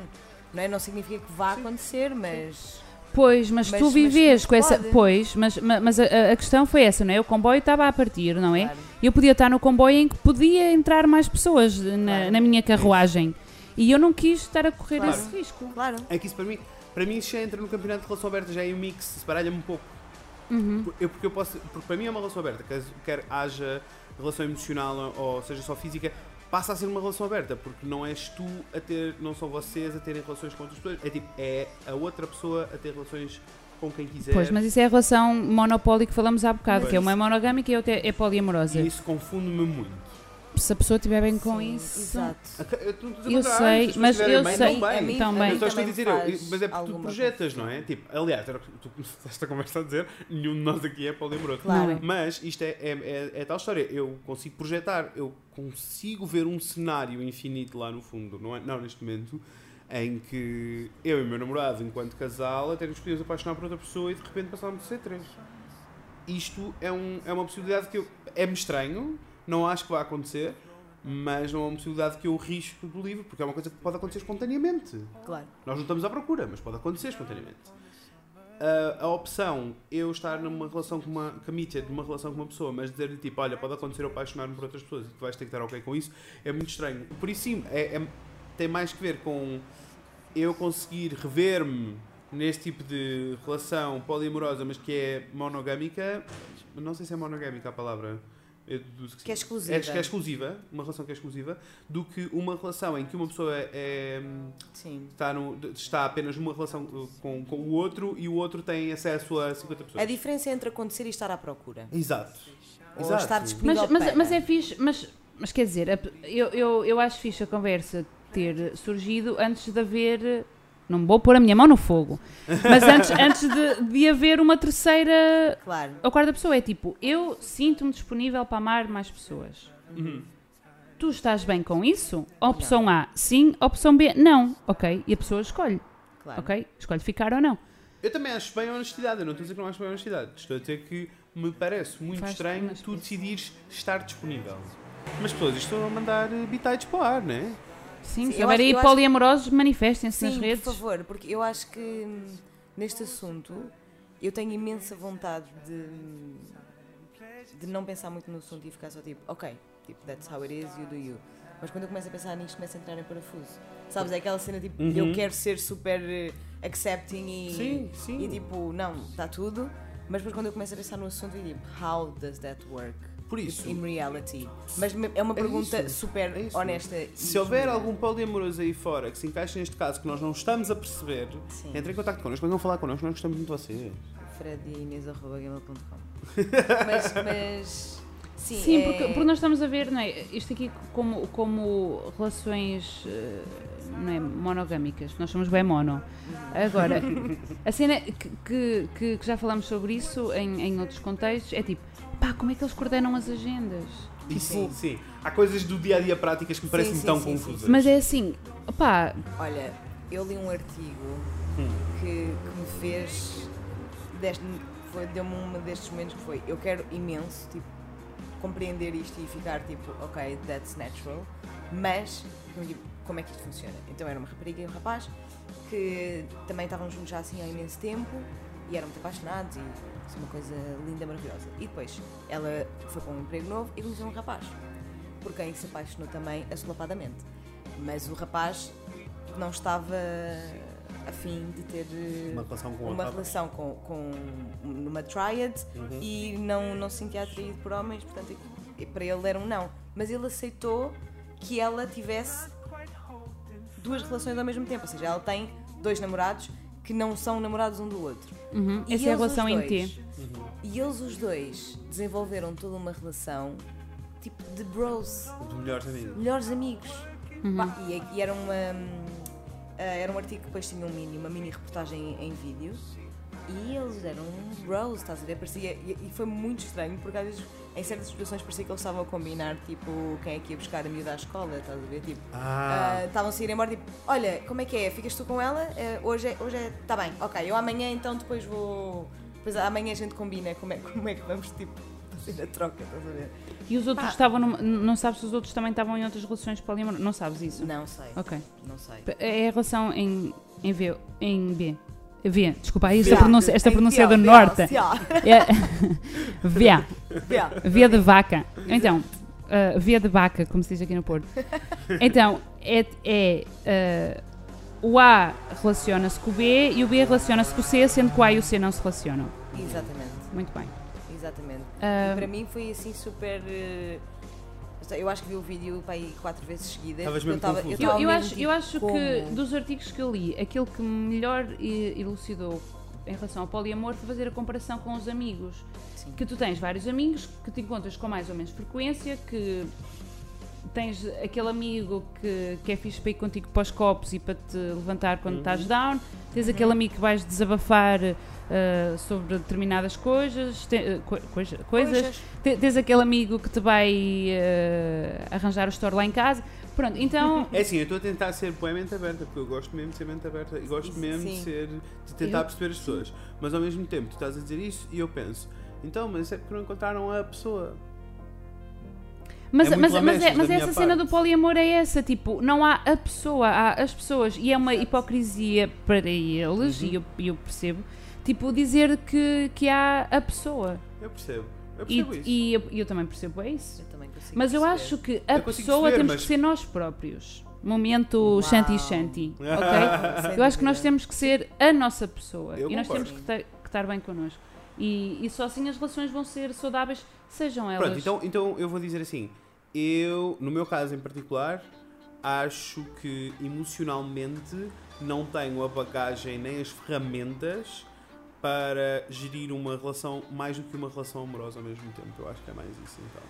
[SPEAKER 2] Não é? Não significa que vá
[SPEAKER 1] Sim.
[SPEAKER 2] acontecer, mas.
[SPEAKER 3] Pois, mas,
[SPEAKER 2] Mas-
[SPEAKER 3] tu vives
[SPEAKER 2] mas
[SPEAKER 3] com essa.
[SPEAKER 2] pode.
[SPEAKER 3] Pois, mas, ma- mas a, a questão foi essa, não é? O comboio estava a partir, não é?
[SPEAKER 2] Claro.
[SPEAKER 3] Eu podia estar no comboio em que podia entrar mais pessoas na,
[SPEAKER 2] Claro.
[SPEAKER 3] na minha carruagem. E eu não quis estar a correr
[SPEAKER 2] Claro.
[SPEAKER 3] esse risco.
[SPEAKER 2] Claro.
[SPEAKER 1] É que isso para mim, para mim isso já entra no campeonato de relação aberta, já é um mix, se baralha-me um pouco.
[SPEAKER 3] Uhum.
[SPEAKER 1] Eu, porque eu posso, porque para mim é uma relação aberta, quer, quer haja relação emocional ou seja só física, passa a ser uma relação aberta, porque não és tu a ter, não são vocês a terem relações com outras pessoas, é tipo, é a outra pessoa a ter relações com quem quiser.
[SPEAKER 3] Pois, mas isso é a relação monopólio que falamos há bocado,
[SPEAKER 1] Pois.
[SPEAKER 3] que é uma é monogâmica e a outra é poliamorosa.
[SPEAKER 1] E isso confunde-me muito.
[SPEAKER 3] Se a pessoa estiver bem com
[SPEAKER 2] Sim,
[SPEAKER 3] isso.
[SPEAKER 2] Exato.
[SPEAKER 1] Eu, não estou
[SPEAKER 3] Eu sei, mas
[SPEAKER 1] estiverem
[SPEAKER 3] eu
[SPEAKER 1] bem,
[SPEAKER 3] sei-
[SPEAKER 1] bem.
[SPEAKER 2] a mim,
[SPEAKER 3] Também.
[SPEAKER 1] Eu só estou a dizer, eu, mas é porque tu projetas,
[SPEAKER 2] confusão.
[SPEAKER 1] não é? Tipo, aliás, era o que tu <laughs> começaste a conversa a dizer, nenhum de nós aqui é poliamoroso.
[SPEAKER 2] Claro.
[SPEAKER 3] É.
[SPEAKER 1] Mas isto é, é, é, é tal história, eu consigo projetar, eu consigo ver um cenário infinito lá no fundo, não é? Não, neste momento, em que eu e o meu namorado, enquanto casal, até nos podíamos apaixonar por outra pessoa e de repente passávamos a ser três. Isto é, um, é uma possibilidade que eu. É-me estranho, não acho que vá acontecer, mas não é uma possibilidade que eu risco do livro, porque é uma coisa que pode acontecer espontaneamente.
[SPEAKER 2] Claro.
[SPEAKER 1] Nós não estamos à procura, mas pode acontecer espontaneamente. A, a opção, eu estar numa relação com uma committed, numa relação com uma pessoa, mas dizer-lhe tipo, olha, pode acontecer eu apaixonar-me por outras pessoas e tu vais ter que estar ok com isso, é muito estranho. Por isso sim, é, é- tem mais que ver com eu conseguir rever-me neste tipo de relação poliamorosa, mas que é monogâmica. Não sei se é monogâmica a palavra. Deduzo
[SPEAKER 2] Que é exclusiva.
[SPEAKER 1] É, que é exclusiva, uma relação que é exclusiva, do que uma relação em que uma pessoa é- é
[SPEAKER 2] Sim.
[SPEAKER 1] está, no- está apenas numa relação com, com o outro e o outro tem acesso a 50 pessoas.
[SPEAKER 2] A diferença entre acontecer e estar à procura.
[SPEAKER 1] Exato.
[SPEAKER 2] Ou
[SPEAKER 1] Exato.
[SPEAKER 2] estar disponível
[SPEAKER 3] Mas, mas, mas é fixe, mas, mas quer dizer, eu, eu, eu acho fixe a conversa ter surgido antes de haver. Não vou pôr a minha mão no fogo, mas antes, <laughs> antes de, de haver uma terceira
[SPEAKER 2] Claro.
[SPEAKER 3] A quarta pessoa é tipo, eu sinto-me disponível para amar mais pessoas.
[SPEAKER 1] Uhum.
[SPEAKER 3] Tu estás bem com isso? Opção A, sim. Opção B, não. Ok. E a pessoa escolhe.
[SPEAKER 2] Claro.
[SPEAKER 3] Ok? Escolhe ficar ou não.
[SPEAKER 1] Eu também acho bem a honestidade. Eu não estou a dizer que não acho bem a honestidade. Estou a dizer que me parece muito
[SPEAKER 3] Faz-
[SPEAKER 1] estranho tu decidires estar disponível. Mas pessoas estão a mandar eh, bitites para o ar, não é?
[SPEAKER 3] Sim,
[SPEAKER 2] Sim,
[SPEAKER 3] se
[SPEAKER 2] eu
[SPEAKER 3] houver aí poliamorosos, manifestem-se nas
[SPEAKER 2] Sim,
[SPEAKER 3] redes.
[SPEAKER 2] por favor, porque eu acho que neste assunto eu tenho imensa vontade de, de não pensar muito no assunto e ficar só tipo, ok, tipo, that's how it is, you do you. Mas quando eu começo a pensar nisto, começo a entrar em parafuso. Sabes? É aquela cena tipo,
[SPEAKER 1] Uhum.
[SPEAKER 2] eu quero ser super eh, accepting e,
[SPEAKER 1] Sim, sim.
[SPEAKER 2] e tipo, não, está tudo. Mas depois quando eu começo a pensar no assunto, eu digo, how does that work?
[SPEAKER 1] Por isso,
[SPEAKER 2] In reality. Mas é uma
[SPEAKER 1] É
[SPEAKER 2] pergunta
[SPEAKER 1] isso,
[SPEAKER 2] super
[SPEAKER 1] é
[SPEAKER 2] honesta.
[SPEAKER 1] se houver
[SPEAKER 2] genuína.
[SPEAKER 1] algum poliamoroso aí fora que se encaixe neste caso que nós não estamos a perceber,
[SPEAKER 2] Sim.
[SPEAKER 1] entre em contato connosco, venham falar connosco, nós gostamos muito de vocês.
[SPEAKER 2] Fred Inês.gmail.com <laughs> mas, mas sim,
[SPEAKER 3] Sim,
[SPEAKER 2] é-
[SPEAKER 3] porque, porque nós estamos a ver, não é? Isto aqui como, como relações eh, não é, monogâmicas. Nós somos bem mono. Agora, <laughs> a cena é que, que, que- que já falamos sobre isso em, em outros contextos é tipo, pá, como é que eles coordenam as agendas?
[SPEAKER 1] E sim, sim. Há coisas do dia a dia práticas que me parecem
[SPEAKER 2] sim,
[SPEAKER 1] tão
[SPEAKER 2] sim, sim,
[SPEAKER 1] confusas.
[SPEAKER 3] Mas é assim, pá,
[SPEAKER 2] Olha, eu li um artigo
[SPEAKER 1] Hum.
[SPEAKER 2] que, que me fez. deste- foi- Deu-me um destes momentos que foi: eu quero imenso, tipo, compreender isto e ficar tipo, ok, that's natural, mas tipo, como é que isto funciona? Então era uma rapariga e um rapaz que também estavam juntos já assim há imenso tempo e eram muito apaixonados e isso é uma coisa linda, maravilhosa. E depois ela foi para um emprego novo e conheceu um rapaz, por quem se apaixonou também assolapadamente. Mas o rapaz não estava a fim de ter eh,
[SPEAKER 1] Uma relação com
[SPEAKER 2] uma relação com, com numa triad
[SPEAKER 1] Uhum.
[SPEAKER 2] e não, não se sentia atraído por homens, portanto, para ele era um não. Mas ele aceitou que ela tivesse duas relações ao mesmo tempo, ou seja, ela tem dois namorados que não são namorados um do outro.
[SPEAKER 3] uhum,
[SPEAKER 2] E
[SPEAKER 3] essa é a relação em T.
[SPEAKER 2] E eles os dois desenvolveram toda uma relação tipo de bros,
[SPEAKER 1] De melhores amigos.
[SPEAKER 2] melhores amigos.
[SPEAKER 3] Uhum.
[SPEAKER 2] E, e era uma hum, ah, era um artigo que depois tinha um mini, uma mini reportagem em, em vídeo e eles eram bros, estás a ver? Parecia, e, e foi muito estranho porque às vezes em certas situações parecia que eles estavam a combinar tipo quem é que ia buscar a miúda à escola, estás a ver? Tipo,
[SPEAKER 1] Ah,
[SPEAKER 2] ah, estavam a sair embora tipo, olha, como é que é? Ficas tu com ela? Ah, hoje é, hoje é, tá bem, ok, eu amanhã então depois vou. Depois amanhã a gente combina como é, como é que vamos tipo fazer a troca, estás a ver?
[SPEAKER 3] E os outros
[SPEAKER 2] Pá.
[SPEAKER 3] estavam, numa- não sabes se os outros também estavam em outras relações poliamorosas? Não sabes isso?
[SPEAKER 2] Não sei,
[SPEAKER 3] Ok.
[SPEAKER 2] não sei.
[SPEAKER 3] É a relação em, em V, em B. V, desculpa, esta
[SPEAKER 2] Via.
[SPEAKER 3] pronúncia, esta pronúncia
[SPEAKER 2] via,
[SPEAKER 3] do
[SPEAKER 2] via,
[SPEAKER 3] norte.
[SPEAKER 2] via,
[SPEAKER 3] É, via,
[SPEAKER 2] via.
[SPEAKER 3] via de vaca. Então, uh, via de vaca, como se diz aqui no Porto. Então, é, é uh, o A relaciona-se com o B e o B relaciona-se com o C, sendo que o A e o C não se relacionam.
[SPEAKER 2] Exatamente,
[SPEAKER 3] Muito bem.
[SPEAKER 2] exatamente.
[SPEAKER 3] Uh,
[SPEAKER 2] para mim foi assim super. Eu acho que vi o vídeo para aí quatro vezes seguidas.
[SPEAKER 1] Estavas
[SPEAKER 2] eu
[SPEAKER 1] mesmo
[SPEAKER 2] tava-.
[SPEAKER 3] Eu,
[SPEAKER 2] tava
[SPEAKER 3] eu
[SPEAKER 2] mesmo,
[SPEAKER 3] acho,
[SPEAKER 2] tipo,
[SPEAKER 3] eu acho que
[SPEAKER 2] como?
[SPEAKER 3] dos artigos que eu li, aquele que melhor elucidou em relação ao poliamor foi fazer a comparação com os amigos.
[SPEAKER 2] Sim.
[SPEAKER 3] Que tu tens vários amigos que te encontras com mais ou menos frequência, que tens aquele amigo que, que é fixe para ir contigo para os copos e para te levantar quando estás down, tens aquele amigo que vais desabafar ah, sobre determinadas coisas, te- ah, co- coisa- coisas, Te- tens aquele amigo que te vai eh, arranjar o store lá em casa. Pronto, então. <laughs>
[SPEAKER 1] É assim, eu estou a tentar ser boa mente aberta, porque eu gosto mesmo de ser mente aberta e gosto mesmo de ser de tentar
[SPEAKER 3] Eu-
[SPEAKER 1] perceber as pessoas. Mas ao mesmo tempo, tu estás a dizer isso e eu penso, então, mas é porque não encontraram a pessoa.
[SPEAKER 3] Mas,
[SPEAKER 1] É
[SPEAKER 3] mas, mas, é, mas essa cena
[SPEAKER 1] parte.
[SPEAKER 3] do poliamor é essa, tipo, não há a pessoa, há as pessoas, e é uma hipocrisia para eles,
[SPEAKER 1] Uhum.
[SPEAKER 3] e eu, eu percebo, tipo, dizer que, que há a pessoa.
[SPEAKER 1] Eu percebo. Eu
[SPEAKER 3] E,
[SPEAKER 1] percebo isso.
[SPEAKER 3] e eu, eu também percebo é isso.
[SPEAKER 2] Eu também consigo
[SPEAKER 3] Mas eu
[SPEAKER 2] perceber.
[SPEAKER 3] acho que a
[SPEAKER 1] Eu consigo
[SPEAKER 3] pessoa
[SPEAKER 1] perceber,
[SPEAKER 3] temos
[SPEAKER 1] mas-
[SPEAKER 3] que ser nós próprios. Momento
[SPEAKER 2] Uau.
[SPEAKER 3] shanty-shanty, <laughs> ok?
[SPEAKER 2] Sem
[SPEAKER 3] Eu acho que nós
[SPEAKER 2] dúvida.
[SPEAKER 3] temos que ser a nossa pessoa
[SPEAKER 1] Eu
[SPEAKER 3] e nós
[SPEAKER 1] concordo.
[SPEAKER 3] temos que, ter- que estar bem connosco. E, e só assim as relações vão ser saudáveis, sejam elas.
[SPEAKER 1] Pronto, então, então eu vou dizer assim, eu, no meu caso em particular, acho que emocionalmente não tenho a bagagem nem as ferramentas para gerir uma relação mais do que uma relação amorosa ao mesmo tempo. Eu acho que é mais isso então.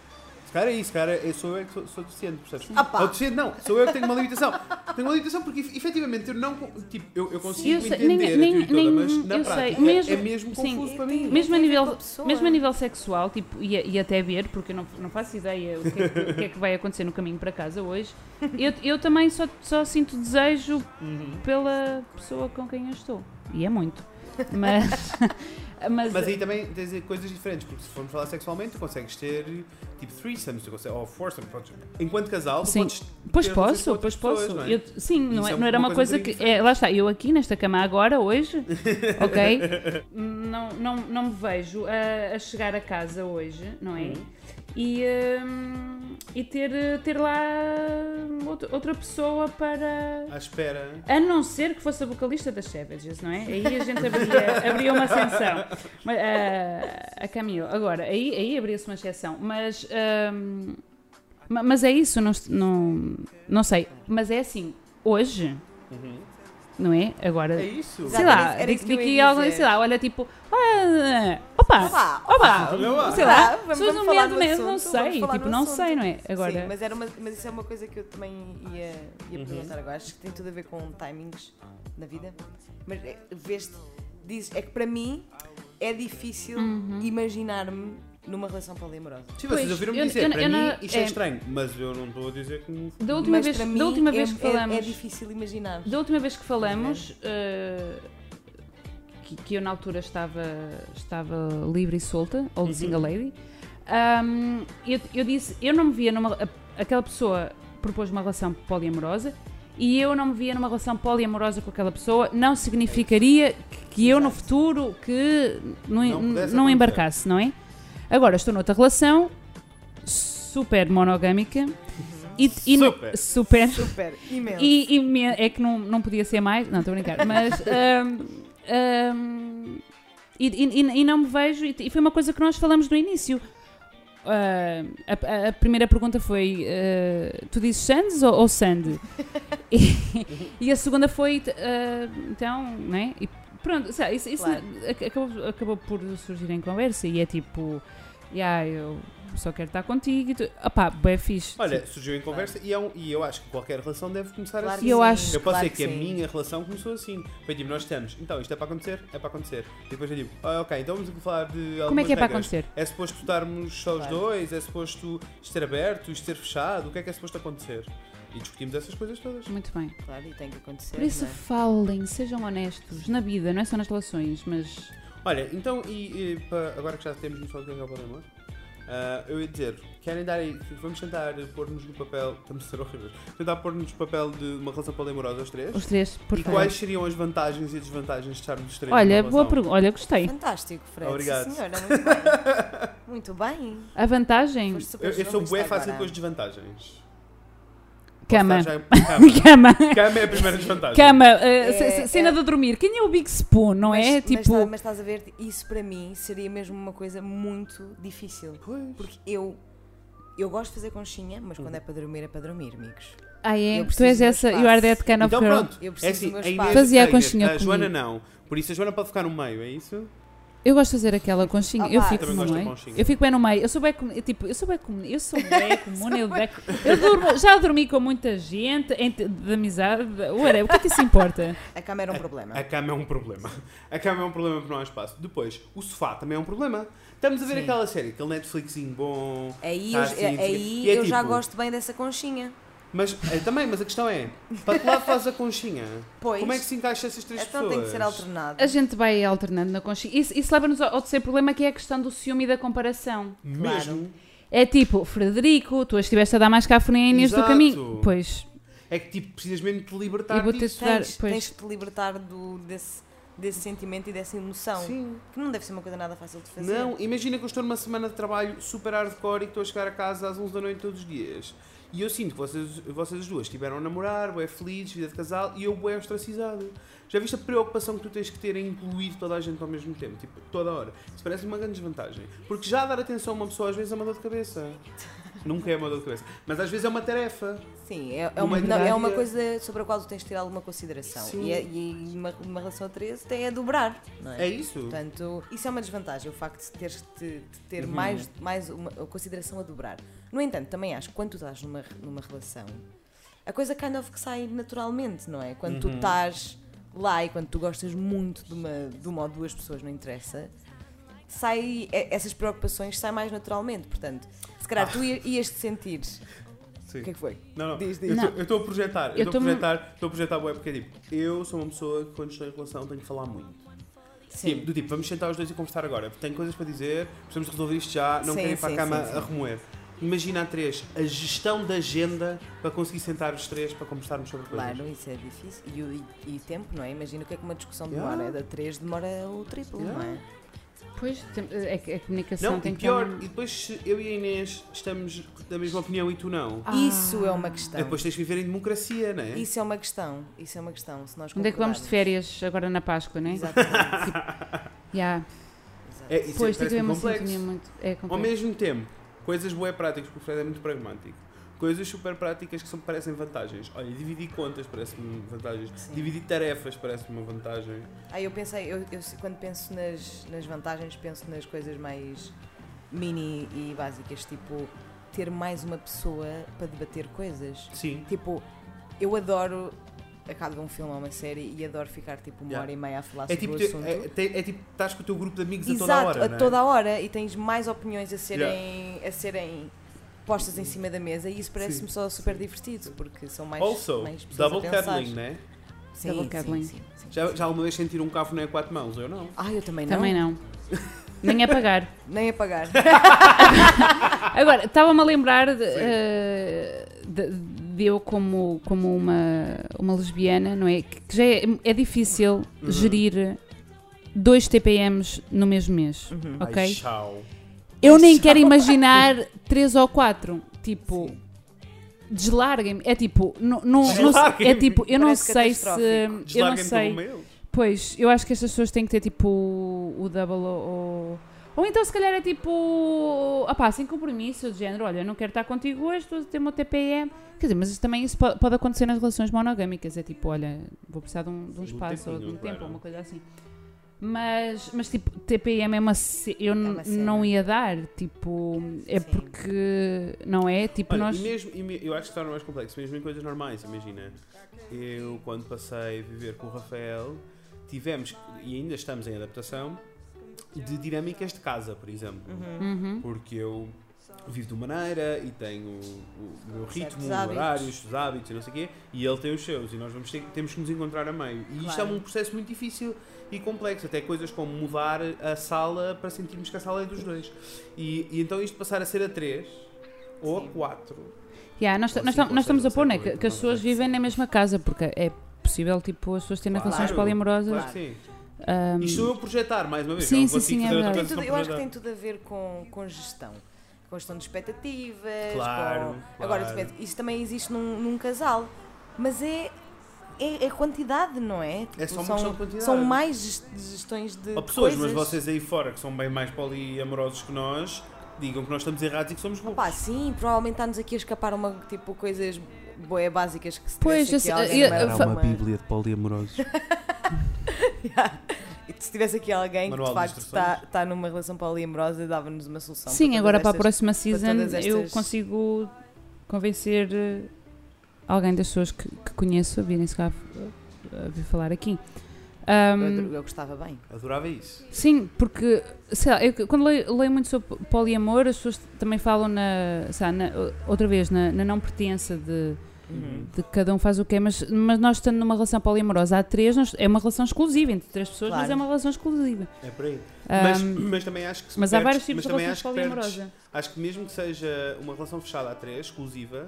[SPEAKER 1] Se calhar é isso, cara, eu sou eu que sou, sou deficiente, percebes?
[SPEAKER 2] Ah, pá.
[SPEAKER 1] Ou deficiente não, sou eu que tenho uma limitação. Tenho uma limitação porque ef- efetivamente eu não. Tipo, eu, eu consigo
[SPEAKER 3] Eu sei,
[SPEAKER 1] entender
[SPEAKER 3] nem-
[SPEAKER 1] a
[SPEAKER 3] nem-
[SPEAKER 1] toda,
[SPEAKER 3] nem-
[SPEAKER 1] mas na
[SPEAKER 3] eu sei,
[SPEAKER 1] prática
[SPEAKER 3] mesmo-
[SPEAKER 1] é mesmo
[SPEAKER 3] sim.
[SPEAKER 1] confuso para
[SPEAKER 2] Tem-
[SPEAKER 1] mim.
[SPEAKER 3] Mesmo a nível-. Mesmo a nível sexual, tipo, e, e até ver, porque eu não, não faço ideia o que, é que, o que é que vai acontecer no caminho para casa hoje, eu, eu também só, só sinto desejo
[SPEAKER 1] Uhum.
[SPEAKER 3] pela pessoa com quem eu estou. E é muito. Mas. <laughs> mas,
[SPEAKER 1] Mas aí também tens coisas diferentes, porque se formos falar sexualmente, tu consegues ter tipo threesomes, tu consegues, ou foursome, enquanto casal, tu
[SPEAKER 3] Sim.
[SPEAKER 1] podes
[SPEAKER 3] Pois posso, pois
[SPEAKER 1] pessoas,
[SPEAKER 3] posso.
[SPEAKER 1] não é?
[SPEAKER 3] Eu- sim, não, é-
[SPEAKER 1] é
[SPEAKER 3] não era
[SPEAKER 1] uma coisa
[SPEAKER 3] coisa que. É, lá está, eu aqui nesta cama agora, hoje, <laughs> ok? não, não, não me vejo a, a chegar a casa hoje, não é?
[SPEAKER 1] Uhum.
[SPEAKER 3] E, hum, e ter, ter lá outra, pessoa para.
[SPEAKER 1] À espera.
[SPEAKER 3] A não ser que fosse a vocalista das Savages, não é? Aí a gente abria, abria uma exceção. Mas, ah, a Camille. Agora, aí, aí abria-se uma exceção. Mas, ma- mas é isso, não, não, não sei. Mas é assim, hoje, não é? Agora,
[SPEAKER 1] É isso.
[SPEAKER 3] sei lá,
[SPEAKER 2] era isso- era isso
[SPEAKER 3] daqui
[SPEAKER 2] que eu ia
[SPEAKER 3] daqui a algum,
[SPEAKER 2] dizer.
[SPEAKER 3] sei lá, olha tipo, ah, opa,
[SPEAKER 2] Opa,
[SPEAKER 3] opa, sei lá,
[SPEAKER 2] Ah, vamos-
[SPEAKER 3] pessoas
[SPEAKER 2] vamos
[SPEAKER 3] no
[SPEAKER 2] falar
[SPEAKER 3] meio do mês, não sei, tipo, não
[SPEAKER 2] assunto.
[SPEAKER 3] sei, não é? Agora,
[SPEAKER 2] Sim, mas, era uma, mas isso é uma coisa que eu também ia, ia
[SPEAKER 1] Uhum.
[SPEAKER 2] perguntar agora. Acho que tem tudo a ver com timings na vida. Mas é, vês dizes, é que para mim é difícil
[SPEAKER 3] Uhum.
[SPEAKER 2] imaginar-me numa relação poliamorosa.
[SPEAKER 1] Sim, vocês ouviram-me dizer,
[SPEAKER 3] eu-
[SPEAKER 1] para
[SPEAKER 3] eu
[SPEAKER 1] mim
[SPEAKER 3] não-
[SPEAKER 1] isto é,
[SPEAKER 3] é-
[SPEAKER 1] estranho, mas eu não estou a dizer que não.
[SPEAKER 3] da última
[SPEAKER 2] mas
[SPEAKER 3] vez, da última
[SPEAKER 2] é,
[SPEAKER 3] vez que
[SPEAKER 2] é-
[SPEAKER 3] falamos...
[SPEAKER 2] é difícil imaginar.
[SPEAKER 3] Da última vez que falamos, eh, que, que eu na altura estava, estava livre e solta, old single lady, ahm, eu, eu disse, eu não me via numa. Aquela pessoa propôs uma relação poliamorosa e eu não me via numa relação poliamorosa com aquela pessoa, não significaria que, que eu no futuro que não,
[SPEAKER 1] Não
[SPEAKER 3] não, embarcasse, não é? Agora estou noutra relação super monogâmica e, e no-
[SPEAKER 1] Super.
[SPEAKER 3] super
[SPEAKER 2] Super, imenso.
[SPEAKER 3] e, e é que não, não podia ser mais, não estou a brincar, mas. ahm, <laughs> ahm, e, e- e- não me vejo, e, foi uma coisa que nós falamos no início. Ah, a, a primeira pergunta foi: ah, Tu dizes Sands ou, ou Sand? <laughs> e, e a segunda foi: ah, Então, né? E pronto, lá, isso, isso
[SPEAKER 2] Claro.
[SPEAKER 3] ac- acabou, acabou por surgir em conversa e é tipo: Yeah, eu só quero estar contigo. E tu, opá, bem fixe.
[SPEAKER 1] Olha, surgiu em conversa e, é um- e eu acho que qualquer relação deve começar
[SPEAKER 2] Claro
[SPEAKER 1] assim.
[SPEAKER 2] que
[SPEAKER 3] Eu acho-
[SPEAKER 1] Eu posso
[SPEAKER 2] claro
[SPEAKER 1] dizer que, a
[SPEAKER 2] sim.
[SPEAKER 1] minha relação começou assim. Foi tipo, nós estamos, então isto é para acontecer, é para acontecer. E depois eu digo, ah, ok, então vamos aqui falar de algumas
[SPEAKER 3] Como é que é para
[SPEAKER 1] regras.
[SPEAKER 3] acontecer?
[SPEAKER 1] É suposto estarmos só os
[SPEAKER 2] Claro.
[SPEAKER 1] dois? É suposto isto ser aberto, isto ser fechado? O que é que é suposto acontecer? E discutimos essas coisas todas.
[SPEAKER 3] Muito bem.
[SPEAKER 2] Claro, e tem que acontecer.
[SPEAKER 3] Por isso
[SPEAKER 2] não é?
[SPEAKER 3] falem, sejam honestos na vida, não é só nas relações, mas
[SPEAKER 1] Olha, então, e, e pa- agora que já temos noção do que é é o poliamor, ah, eu ia dizer, querem dar aí, vamos tentar pôr-nos no papel, <laughs> estamos a ser horríveis, tentar pôr-nos no papel de uma relação poliamorosa aos três?
[SPEAKER 3] os três, por
[SPEAKER 1] e
[SPEAKER 3] favor.
[SPEAKER 1] quais seriam as vantagens e desvantagens de estarmos os três
[SPEAKER 3] Olha,
[SPEAKER 1] numa
[SPEAKER 3] boa
[SPEAKER 1] relação?
[SPEAKER 3] pergunta. Olha, gostei.
[SPEAKER 2] Fantástico, Fred.
[SPEAKER 1] Obrigado.
[SPEAKER 2] Sim, senhora, muito bem. <laughs> muito bem.
[SPEAKER 3] A vantagem,
[SPEAKER 2] Foste super
[SPEAKER 1] Eu, eu sou
[SPEAKER 2] jornalista
[SPEAKER 1] bué fácil
[SPEAKER 2] agora.
[SPEAKER 1] com as desvantagens.
[SPEAKER 3] Cama.
[SPEAKER 1] Já- <laughs> Cama.
[SPEAKER 3] Cama.
[SPEAKER 1] Cama é a primeira desvantagem.
[SPEAKER 3] Cama, uh,
[SPEAKER 2] É,
[SPEAKER 3] cena
[SPEAKER 2] é-
[SPEAKER 3] de dormir. Quem é o Big Spoon, não
[SPEAKER 2] mas,
[SPEAKER 3] é?
[SPEAKER 2] mas
[SPEAKER 3] tipo,
[SPEAKER 2] tá- mas estás a ver, isso para mim seria mesmo uma coisa muito difícil.
[SPEAKER 1] Pois.
[SPEAKER 2] Porque eu eu gosto de fazer conchinha, mas quando é para dormir, é para dormir, amigos.
[SPEAKER 3] Ah, é?
[SPEAKER 2] Eu
[SPEAKER 3] Tu és essa, you are that kind of
[SPEAKER 1] Então
[SPEAKER 3] girl.
[SPEAKER 1] pronto,
[SPEAKER 2] Eu
[SPEAKER 1] é
[SPEAKER 2] preciso
[SPEAKER 1] assim,
[SPEAKER 2] do meu
[SPEAKER 1] a
[SPEAKER 2] espaço.
[SPEAKER 3] Fazia a conchinha
[SPEAKER 1] a Joana não. Por isso a Joana pode ficar no meio, é isso?
[SPEAKER 3] Eu gosto de fazer aquela conchinha.
[SPEAKER 2] Ah,
[SPEAKER 3] eu
[SPEAKER 2] pá.
[SPEAKER 3] fico
[SPEAKER 1] Também
[SPEAKER 3] no
[SPEAKER 1] gosto
[SPEAKER 3] meio.
[SPEAKER 1] conchinha.
[SPEAKER 3] Eu fico bem no meio. Eu sou bem comum. Tipo, eu sou bem comum. Eu sou <laughs> bem comum. Eu, bem, eu durmo, já dormi com muita gente, ent- de amizade. Whatever. O que é que isso importa?
[SPEAKER 2] A cama era um problema.
[SPEAKER 1] A cama é um problema. <laughs> A cama é um problema porque não há espaço. Depois, o sofá também é um problema. Estamos a ver
[SPEAKER 2] Sim.
[SPEAKER 1] aquela série, aquele Netflixinho bom.
[SPEAKER 2] Aí,
[SPEAKER 1] tá
[SPEAKER 2] eu,
[SPEAKER 1] assim,
[SPEAKER 2] aí
[SPEAKER 1] e é
[SPEAKER 2] eu já
[SPEAKER 1] tipo-
[SPEAKER 2] gosto bem dessa conchinha.
[SPEAKER 1] Mas é, também, mas a questão é, para que lado faz a conchinha?
[SPEAKER 2] Pois.
[SPEAKER 1] Como é que se encaixa essas três
[SPEAKER 2] Então
[SPEAKER 1] pessoas?
[SPEAKER 2] tem que ser alternado.
[SPEAKER 3] A gente vai alternando na conchinha. Isso, isso leva-nos ao terceiro problema que é a questão do ciúme e da comparação.
[SPEAKER 1] Mesmo.
[SPEAKER 3] É tipo, Frederico, tu estiveste a dar mais cafuné a Inês do caminho. Pois,
[SPEAKER 1] É que tipo, precisas mesmo te libertar
[SPEAKER 3] vou ter
[SPEAKER 1] disso.
[SPEAKER 3] estudar-
[SPEAKER 2] Tens,
[SPEAKER 3] pois.
[SPEAKER 2] tens de te libertar do, desse, desse sentimento e dessa emoção.
[SPEAKER 1] Sim.
[SPEAKER 2] Que não deve ser uma coisa nada fácil de fazer.
[SPEAKER 1] Não, imagina que eu estou numa semana de trabalho super hardcore e que estou a chegar a casa às 11 da noite todos os dias. E eu sinto que vocês, vocês as duas estiveram a namorar, bué felizes, vida de casal, e eu bué ostracizado. Já viste a preocupação que tu tens que ter em incluir toda a gente ao mesmo tempo? Tipo, toda hora. Isso parece uma grande desvantagem. Porque já dar atenção a uma pessoa às vezes é uma dor de cabeça. Nunca é uma dor de cabeça. Mas às vezes é uma tarefa.
[SPEAKER 2] Sim, é, é, uma, não, é uma coisa sobre a qual tu tens de ter alguma consideração.
[SPEAKER 1] Sim.
[SPEAKER 2] E, é- e uma, uma relação a 13 tem a dobrar, não é?
[SPEAKER 1] É isso?
[SPEAKER 2] Portanto, isso é uma desvantagem, o facto de teres de, de ter
[SPEAKER 1] Uhum.
[SPEAKER 2] mais, mais uma consideração a dobrar. No entanto, também acho que quando tu estás numa, numa relação, a coisa kind of que sai naturalmente, não é? Quando tu
[SPEAKER 1] Uhum.
[SPEAKER 2] estás lá e quando tu gostas muito de uma, de uma ou duas pessoas, não interessa, sai, é- essas preocupações saem mais naturalmente. Portanto, se calhar tu ia- ias te sentir.
[SPEAKER 1] Sim.
[SPEAKER 2] O que é que foi?
[SPEAKER 1] Não, não.
[SPEAKER 2] Diz, diz.
[SPEAKER 1] Eu estou a projetar.
[SPEAKER 3] Eu
[SPEAKER 1] estou a projetar, estou a projetar bué porque é tipo, eu sou uma pessoa que quando estou em relação tenho que falar muito. Tipo, do tipo, vamos sentar os dois e conversar agora. Tenho coisas para dizer, precisamos resolver isto já, não
[SPEAKER 2] Sim,
[SPEAKER 1] quero ir para
[SPEAKER 2] sim,
[SPEAKER 1] a cama
[SPEAKER 2] sim, sim.
[SPEAKER 1] a remoer. Imagina a três, a gestão da agenda para conseguir sentar os três para conversarmos sobre coisas.
[SPEAKER 2] Claro, isso é difícil. E, o- e, e tempo, não é? Imagina o que é que uma discussão
[SPEAKER 1] Yeah.
[SPEAKER 2] demora. Da 3 demora o triplo,
[SPEAKER 1] Yeah.
[SPEAKER 2] não é?
[SPEAKER 3] Pois tem- é que a comunicação
[SPEAKER 1] Não,
[SPEAKER 3] tem
[SPEAKER 1] e
[SPEAKER 3] que
[SPEAKER 1] pior, e depois se eu e a Inês estamos da mesma opinião e tu não.
[SPEAKER 3] Ah.
[SPEAKER 2] Isso é uma questão.
[SPEAKER 1] Depois tens que viver em democracia, não é?
[SPEAKER 2] Isso é uma questão. Isso é uma questão. Se nós
[SPEAKER 3] Onde é que vamos de férias agora na Páscoa, não é?
[SPEAKER 2] Exatamente.
[SPEAKER 3] Yeah.
[SPEAKER 2] Exato.
[SPEAKER 1] É, isso
[SPEAKER 3] Pois, tem que uma
[SPEAKER 1] complexo.
[SPEAKER 3] sintonia muito. É
[SPEAKER 1] Ao
[SPEAKER 3] complexo.
[SPEAKER 1] mesmo tempo, coisas bué práticas, porque o Fred é muito pragmático. Coisas super práticas que são, parecem vantagens. Olha, dividir contas parece-me vantagens.
[SPEAKER 2] Sim.
[SPEAKER 1] Dividir tarefas parece-me uma vantagem.
[SPEAKER 2] Aí eu pensei, eu, eu quando penso nas, nas vantagens, penso nas coisas mais mini e básicas, tipo ter mais uma pessoa para debater coisas.
[SPEAKER 1] Sim.
[SPEAKER 2] Tipo, eu adoro acabo de um filme ou uma série e adoro ficar tipo uma
[SPEAKER 1] Yeah.
[SPEAKER 2] hora e meia a falar
[SPEAKER 1] É
[SPEAKER 2] sobre
[SPEAKER 1] tipo,
[SPEAKER 2] o assunto.
[SPEAKER 1] é, tem- é tipo, estás com o teu grupo de amigos
[SPEAKER 2] Exato,
[SPEAKER 1] a toda a hora. não é?
[SPEAKER 2] toda a hora e tens mais opiniões a serem, a serem postas em cima da mesa e isso parece-me só super divertido porque são mais,
[SPEAKER 1] Also,
[SPEAKER 2] mais
[SPEAKER 1] double cuddling, né?
[SPEAKER 2] Sim,
[SPEAKER 3] Double cuddling.
[SPEAKER 2] sim, sim.
[SPEAKER 1] Já, já alguma vez sentiram um cafuné a quatro mãos? Eu não.
[SPEAKER 2] Ah, eu também não.
[SPEAKER 3] Também não. <laughs> Nem a pagar.
[SPEAKER 2] Nem a pagar. <laughs>
[SPEAKER 3] Agora, estava-me a lembrar de, eh, de- de eu como, como uma, uma lesbiana, não é? Que já é, é difícil
[SPEAKER 1] Uhum.
[SPEAKER 3] gerir dois TPMs no mesmo mês,
[SPEAKER 2] Uhum.
[SPEAKER 3] ok?
[SPEAKER 1] Ai, tchau.
[SPEAKER 3] Eu nem quero imaginar três ou quatro. Tipo, deslarguem-me. É tipo, não, não, é tipo, eu não
[SPEAKER 2] Parece
[SPEAKER 3] sei se. Eu não sei. Pois, eu acho que estas pessoas têm que ter tipo o double ou. Ou então se calhar é tipo. Ah pá, sem compromisso, de género, olha, eu não quero estar contigo hoje, estou a ter o meu TPM. Quer dizer, mas isso também isso pode, pode acontecer nas relações monogâmicas. É tipo, olha, vou precisar de um, de um
[SPEAKER 1] um
[SPEAKER 3] espaço ou de um tempo, ou uma coisa assim. Mas, mas tipo, TPM é uma. Eu n-
[SPEAKER 2] uma
[SPEAKER 3] não ia dar, tipo. É
[SPEAKER 2] Sim.
[SPEAKER 3] porque. Não é? Tipo,
[SPEAKER 1] Olha,
[SPEAKER 3] nós.
[SPEAKER 1] e mesmo, e me- eu acho que se torna mais complexo, mesmo em coisas normais, imagina. Eu, quando passei a viver com o Rafael, tivemos, e ainda estamos em adaptação, de dinâmicas de casa, por exemplo.
[SPEAKER 3] Uhum.
[SPEAKER 1] Porque eu vivo de uma maneira e tenho o, o meu ritmo,
[SPEAKER 2] hábitos.
[SPEAKER 1] horários, os hábitos e não sei o quê, e ele tem os seus, e nós vamos ter, temos que nos encontrar a meio. E isto é
[SPEAKER 2] Claro.
[SPEAKER 1] um processo muito difícil e complexo, até coisas como mudar a sala para sentirmos que a sala é dos dois. E, e então isto passar a ser a três ou a
[SPEAKER 2] Sim.
[SPEAKER 1] quatro.
[SPEAKER 3] Yeah, nós, nós, nós estamos a pôr, né? Que, que as pessoas vivem na mesma casa, porque é possível, tipo, as pessoas terem
[SPEAKER 1] Claro.
[SPEAKER 3] relações poliamorosas.
[SPEAKER 1] Claro que sim.
[SPEAKER 3] Ahm,
[SPEAKER 1] Isto sou eu a projetar, mais uma vez.
[SPEAKER 3] Sim,
[SPEAKER 1] eu não
[SPEAKER 3] sim,
[SPEAKER 1] consigo
[SPEAKER 3] sim, é verdade.
[SPEAKER 2] Tudo- eu acho que tem tudo a ver com, com gestão. Com gestão de expectativas.
[SPEAKER 1] Claro,
[SPEAKER 2] com... Agora,
[SPEAKER 1] claro.
[SPEAKER 2] depende, isso também existe num, num casal. Mas é, é, é quantidade, não é?
[SPEAKER 1] É só uma
[SPEAKER 2] são,
[SPEAKER 1] questão de quantidade.
[SPEAKER 2] São mais gest- gestões de, de
[SPEAKER 1] pessoas,
[SPEAKER 2] coisas.
[SPEAKER 1] mas vocês aí fora que são bem mais poliamorosos que nós, digam que nós estamos errados e que somos burros.
[SPEAKER 2] Pá, sim, provavelmente está-nos aqui a escapar uma, tipo, coisas boé básicas que se
[SPEAKER 3] Pois,
[SPEAKER 2] tivesse aqui
[SPEAKER 3] eu- eu fa-
[SPEAKER 2] numa-
[SPEAKER 1] bíblia de poliamorosos. <laughs> <laughs>
[SPEAKER 2] E se tivesse aqui alguém
[SPEAKER 1] Manual
[SPEAKER 2] que de facto está, está numa relação poliamorosa, dava-nos uma solução.
[SPEAKER 3] Sim,
[SPEAKER 2] para
[SPEAKER 3] agora
[SPEAKER 2] todas
[SPEAKER 3] para a
[SPEAKER 2] estas-
[SPEAKER 3] próxima season
[SPEAKER 2] estas-
[SPEAKER 3] eu consigo convencer eh, alguém das pessoas que, que conheço a virem-se cá a, vir falar aqui. Ahm,
[SPEAKER 2] Eu, eu gostava bem.
[SPEAKER 1] Adorava isso.
[SPEAKER 3] Sim, porque sei lá, eu, quando leio, leio muito sobre poliamor, as pessoas também falam na, sei lá, na- outra vez, na, na não pertença de,
[SPEAKER 2] Uhum.
[SPEAKER 3] de que cada um faz o que é, mas, mas nós estando numa relação poliamorosa há três, nós- é uma relação exclusiva entre três pessoas, mas
[SPEAKER 2] Claro.
[SPEAKER 3] é uma relação exclusiva.
[SPEAKER 1] É por aí. Mas,
[SPEAKER 3] Ahm,
[SPEAKER 1] mas também acho que se
[SPEAKER 3] mas há
[SPEAKER 1] perdes-
[SPEAKER 3] vários tipos
[SPEAKER 1] mas
[SPEAKER 3] de relações
[SPEAKER 1] acho que perdes-
[SPEAKER 3] poliamorosa.
[SPEAKER 1] Acho que mesmo que seja uma relação fechada a três, exclusiva,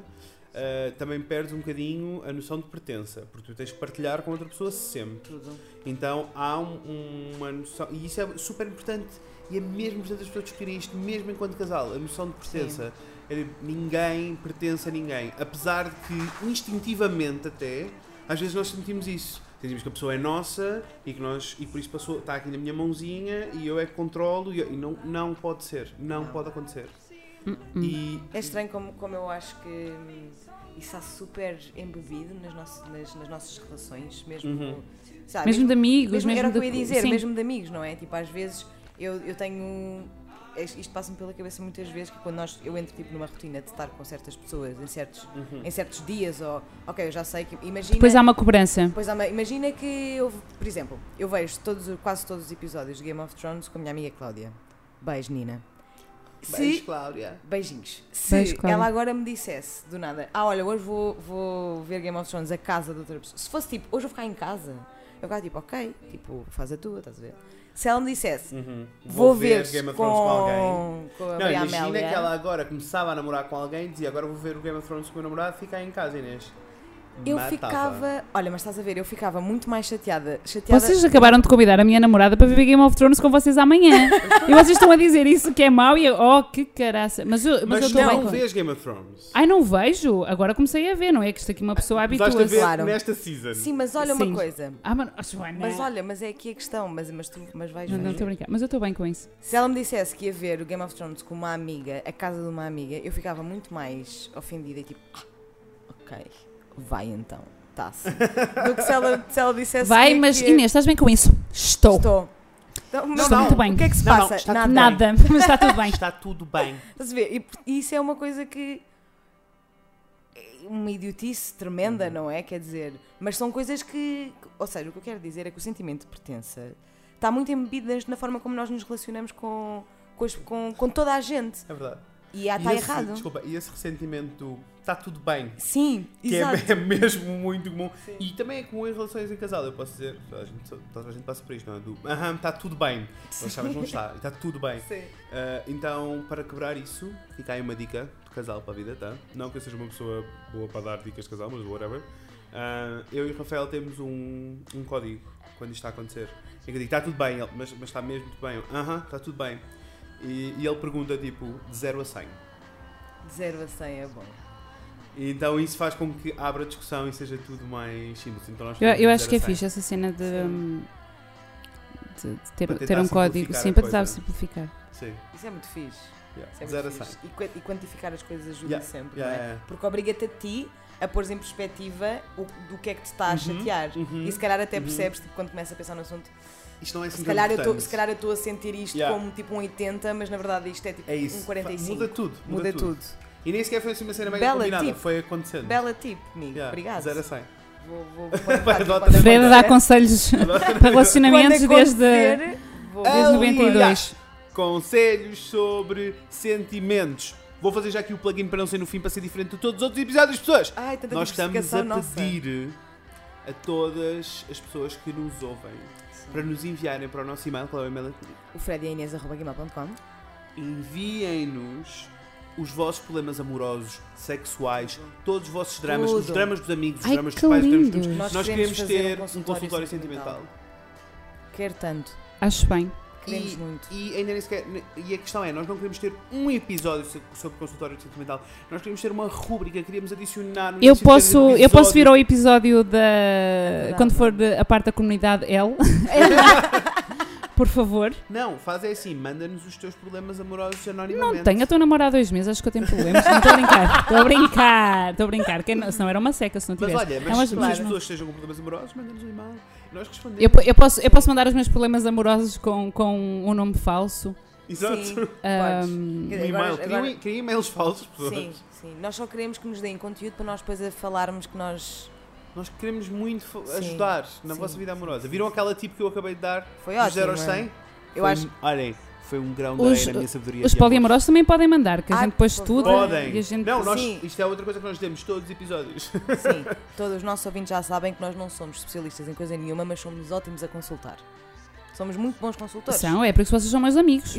[SPEAKER 1] uh, também perdes um bocadinho a noção de pertença, porque tu tens que partilhar com outra pessoa sempre.
[SPEAKER 2] Tudo.
[SPEAKER 1] Então há um- uma noção, e isso é super importante, e é mesmo importante as pessoas discutirem isto, mesmo enquanto casal, a noção de pertença. É, tipo, ninguém pertence a ninguém, apesar de que instintivamente até, às vezes nós sentimos isso. Sentimos que a pessoa é nossa e que nós e por isso passou, está aqui na minha mãozinha e eu é que controlo e, eu- e não, não pode ser, não,
[SPEAKER 2] Não.
[SPEAKER 1] pode acontecer.
[SPEAKER 3] Hum, hum.
[SPEAKER 1] E
[SPEAKER 2] É estranho como, como eu acho que hum, isso está super embebido nas, nossas nas, nas nossas relações, mesmo,
[SPEAKER 1] Uhum.
[SPEAKER 2] sabe,
[SPEAKER 3] mesmo de amigos,
[SPEAKER 2] mesmo,
[SPEAKER 3] mesmo,
[SPEAKER 2] era o que eu
[SPEAKER 3] de,
[SPEAKER 2] ia dizer,
[SPEAKER 3] sim.
[SPEAKER 2] mesmo de amigos, não é? Tipo, às vezes eu, eu tenho. Isto passa-me pela cabeça muitas vezes que quando nós, eu entro tipo, numa rotina de estar com certas pessoas em certos,
[SPEAKER 1] Uhum.
[SPEAKER 2] em certos dias, ou ok, eu já sei que. Imagina.
[SPEAKER 3] Depois há uma cobrança.
[SPEAKER 2] Pois há uma- imagina que eu, por exemplo, eu vejo todos, quase todos os episódios de Game of Thrones com a minha amiga Cláudia. Beijo, Nina.
[SPEAKER 1] Beijo,
[SPEAKER 2] Se,
[SPEAKER 1] Cláudia.
[SPEAKER 2] beijinhos. Se
[SPEAKER 3] Beijo, Cláudia.
[SPEAKER 2] ela agora me dissesse do nada, ah, olha, hoje vou, vou ver Game of Thrones a casa de outra pessoa. Se fosse tipo, hoje eu vou ficar em casa, eu ficava tipo, ok, tipo, faz a tua, estás a ver? Se ela me dissesse,
[SPEAKER 1] Uhum.
[SPEAKER 2] vou, ver,
[SPEAKER 1] Game of
[SPEAKER 2] com,
[SPEAKER 1] Thrones com alguém.
[SPEAKER 2] com a
[SPEAKER 1] Não, imagina
[SPEAKER 2] Amélia.
[SPEAKER 1] que ela agora começava a namorar com alguém e dizia agora vou ver o Game of Thrones com o meu namorado fica aí em casa, Inês.
[SPEAKER 2] Eu
[SPEAKER 1] Matava.
[SPEAKER 2] ficava, olha, mas estás a ver, eu ficava muito mais chateada. chateada
[SPEAKER 3] Vocês acabaram de convidar a minha namorada para ver Game of Thrones com vocês amanhã. e vocês estão a dizer isso que é mau e eu, oh, que caraça. Mas eu, mas
[SPEAKER 1] Mas
[SPEAKER 3] eu estou bem
[SPEAKER 1] não
[SPEAKER 3] com
[SPEAKER 1] vês Game of Thrones.
[SPEAKER 3] Ai, não vejo. Agora comecei a ver, não é que isto aqui uma pessoa habitua-se.
[SPEAKER 1] ver
[SPEAKER 2] Claro.
[SPEAKER 1] nesta season.
[SPEAKER 2] Sim, mas olha
[SPEAKER 3] Sim.
[SPEAKER 2] uma coisa.
[SPEAKER 3] Ah, mano, oh, Joana.
[SPEAKER 2] Mas olha, mas é aqui a questão, mas, mas tu mas vais
[SPEAKER 3] Não, não
[SPEAKER 2] ver.
[SPEAKER 3] estou a brincar. Mas eu estou bem com isso.
[SPEAKER 2] Se ela me dissesse que ia ver o Game of Thrones com uma amiga, a casa de uma amiga, eu ficava muito mais ofendida e tipo, ah, ok, vai então, tá-se. Do que se ela, se ela dissesse
[SPEAKER 3] Vai,
[SPEAKER 2] que-
[SPEAKER 3] mas
[SPEAKER 2] que-
[SPEAKER 3] Inês, estás bem com isso? Estou.
[SPEAKER 2] Estou. Então, mas
[SPEAKER 3] Estou muito bem.
[SPEAKER 2] O que é que se
[SPEAKER 1] Não, não,
[SPEAKER 2] passa?
[SPEAKER 1] está
[SPEAKER 2] Nada.
[SPEAKER 1] tudo
[SPEAKER 3] Nada, mas está tudo bem.
[SPEAKER 1] Está tudo bem.
[SPEAKER 2] Estás a ver? E, isso é uma coisa que. é Uma idiotice tremenda,
[SPEAKER 1] Uhum.
[SPEAKER 2] não é? Quer dizer, mas são coisas que. Ou seja, o que eu quero dizer é que o sentimento de pertença está muito embebido na forma como nós nos relacionamos com, com, com, com toda a gente.
[SPEAKER 1] É verdade.
[SPEAKER 2] E está
[SPEAKER 1] esse-
[SPEAKER 2] errado.
[SPEAKER 1] Desculpa, e esse ressentimento do está tudo bem,
[SPEAKER 2] Sim,
[SPEAKER 1] que é,
[SPEAKER 2] exato.
[SPEAKER 1] é <laughs> mesmo muito comum. E também é comum em relações em casal. Eu posso dizer, toda a gente, toda a gente passa por isto, não é? Do aham, está tudo bem. Mas sabes, não está. Está <laughs> tudo bem.
[SPEAKER 2] Sim.
[SPEAKER 1] Ah, então, para quebrar isso, fica aí uma dica de casal para a vida, tá? Não que eu seja uma pessoa boa para dar dicas de casal, mas whatever. Ah, eu e o Rafael temos um, um código quando isto está a acontecer. Em que eu digo, está tudo bem, mas, mas está mesmo tudo bem. Aham, está tudo bem. E, e ele pergunta, tipo, de 0 a 100.
[SPEAKER 2] De 0 a 100 é bom.
[SPEAKER 1] E então isso faz com que abra a discussão e seja tudo mais simples. Então nós
[SPEAKER 3] Eu, eu acho
[SPEAKER 1] 0
[SPEAKER 3] que é
[SPEAKER 1] a 100.
[SPEAKER 3] fixe essa cena de, hum, de- de ter, ter um código. Sim, para tentar simplificar.
[SPEAKER 1] Sim,
[SPEAKER 2] Isso é muito fixe.
[SPEAKER 1] yeah.
[SPEAKER 2] Isso é
[SPEAKER 1] 0 a
[SPEAKER 2] muito
[SPEAKER 1] 100.
[SPEAKER 2] fixe. E, qua- e quantificar as coisas ajuda
[SPEAKER 1] Yeah,
[SPEAKER 2] sempre.
[SPEAKER 1] Yeah,
[SPEAKER 2] não é?
[SPEAKER 1] yeah.
[SPEAKER 2] Porque obriga-te a ti a pôr em perspectiva o, do que é que te está a
[SPEAKER 1] Uhum,
[SPEAKER 2] chatear.
[SPEAKER 1] uhum,
[SPEAKER 2] E se calhar até
[SPEAKER 1] uhum.
[SPEAKER 2] percebes tipo, quando começas a pensar no assunto.
[SPEAKER 1] Isto não é assim
[SPEAKER 2] Se calhar, eu tô, se calhar eu estou a sentir isto
[SPEAKER 1] Yeah.
[SPEAKER 2] como tipo um 80, mas na verdade isto é tipo
[SPEAKER 1] É isso.
[SPEAKER 2] um 45.
[SPEAKER 1] Muda tudo. Muda,
[SPEAKER 2] Muda
[SPEAKER 1] tudo.
[SPEAKER 2] tudo.
[SPEAKER 1] E nem sequer foi assim uma cena bem
[SPEAKER 2] Bela
[SPEAKER 1] combinada,
[SPEAKER 2] tip.
[SPEAKER 1] foi acontecendo.
[SPEAKER 2] Bela tip, amigo.
[SPEAKER 1] Yeah,
[SPEAKER 2] Obrigado.
[SPEAKER 1] 0 a 100.
[SPEAKER 2] Vou, vou, <laughs> acontecer.
[SPEAKER 3] conselhos <laughs> <laughs> para relacionamentos desde, desde
[SPEAKER 1] Aliás,
[SPEAKER 3] 92.
[SPEAKER 1] Conselhos sobre sentimentos. Vou fazer já aqui o plugin para não ser no fim, para ser diferente de todos os outros episódios, pessoas.
[SPEAKER 2] Ai, tanta
[SPEAKER 1] Nós estamos a
[SPEAKER 2] nossa.
[SPEAKER 1] pedir a todas as pessoas que nos ouvem para nos enviarem para o nosso e-mail, qual é o e-mail?
[SPEAKER 2] O.
[SPEAKER 1] Enviem-nos os vossos problemas amorosos, sexuais, todos os vossos dramas, os
[SPEAKER 2] Tudo.
[SPEAKER 1] dramas dos amigos, os
[SPEAKER 3] Ai,
[SPEAKER 1] dramas dos pais, os dramas dos
[SPEAKER 3] lindo.
[SPEAKER 2] Nós
[SPEAKER 1] Nós
[SPEAKER 2] queremos fazer um
[SPEAKER 1] ter um
[SPEAKER 2] consultório
[SPEAKER 1] consultório
[SPEAKER 2] sentimental.
[SPEAKER 1] sentimental.
[SPEAKER 2] Quero tanto.
[SPEAKER 3] Acho bem.
[SPEAKER 2] Queremos
[SPEAKER 1] E-
[SPEAKER 2] muito.
[SPEAKER 1] E ainda nem sequer. E a questão é, nós não queremos ter um episódio so- sobre consultório sentimental. Nós queremos ter uma rúbrica, queríamos adicionar. no
[SPEAKER 3] Eu
[SPEAKER 1] de
[SPEAKER 3] posso, eu posso vir ao episódio da.
[SPEAKER 2] verdade.
[SPEAKER 3] quando for de- a parte da comunidade L. <laughs> por favor.
[SPEAKER 1] Não, faz é assim, manda-nos os teus problemas amorosos anonimamente.
[SPEAKER 3] Não tenho, eu estou a namorar há dois meses, acho que eu tenho problemas. Não estou a brincar, estou a brincar, estou a brincar. Não, senão era uma seca se não
[SPEAKER 1] Mas
[SPEAKER 3] tivesse.
[SPEAKER 1] olha,
[SPEAKER 3] É
[SPEAKER 1] mas
[SPEAKER 3] umas-
[SPEAKER 1] se
[SPEAKER 2] claro.
[SPEAKER 1] as pessoas estejam com problemas amorosos, manda-nos um e-mail. Nós respondemos.
[SPEAKER 3] eu, eu posso, eu posso mandar os meus problemas amorosos com, com um nome falso.
[SPEAKER 1] Exato.
[SPEAKER 2] Sim. <laughs>
[SPEAKER 1] Um
[SPEAKER 2] dizer,
[SPEAKER 1] e-mail.
[SPEAKER 2] agora-
[SPEAKER 1] criam e-mails falsos, pessoas.
[SPEAKER 2] Sim, sim. Nós só queremos que nos deem conteúdo para nós depois a falarmos que nós.
[SPEAKER 1] Nós queremos muito
[SPEAKER 2] Sim,
[SPEAKER 1] ajudar na
[SPEAKER 2] sim,
[SPEAKER 1] vossa vida amorosa. Viram aquela tipo que eu acabei de dar?
[SPEAKER 2] Foi ótimo.
[SPEAKER 1] 0 aos
[SPEAKER 2] não é?
[SPEAKER 1] 100?
[SPEAKER 2] Eu
[SPEAKER 1] Foi
[SPEAKER 2] acho.
[SPEAKER 1] um- Olhem, foi um grão
[SPEAKER 3] Os-
[SPEAKER 1] na minha sabedoria.
[SPEAKER 3] os
[SPEAKER 1] amor.
[SPEAKER 3] poliamorosos também podem mandar, que a
[SPEAKER 2] Ah,
[SPEAKER 3] gente depois estuda.
[SPEAKER 1] Podem.
[SPEAKER 3] e a gente.
[SPEAKER 1] Não, nós,
[SPEAKER 2] Sim.
[SPEAKER 1] isto é outra coisa que nós demos todos os episódios.
[SPEAKER 2] Sim, <laughs> todos os nossos ouvintes já sabem que nós não somos especialistas em coisa nenhuma, mas somos ótimos a consultar. Somos muito bons consultores.
[SPEAKER 3] São, é porque vocês são meus amigos.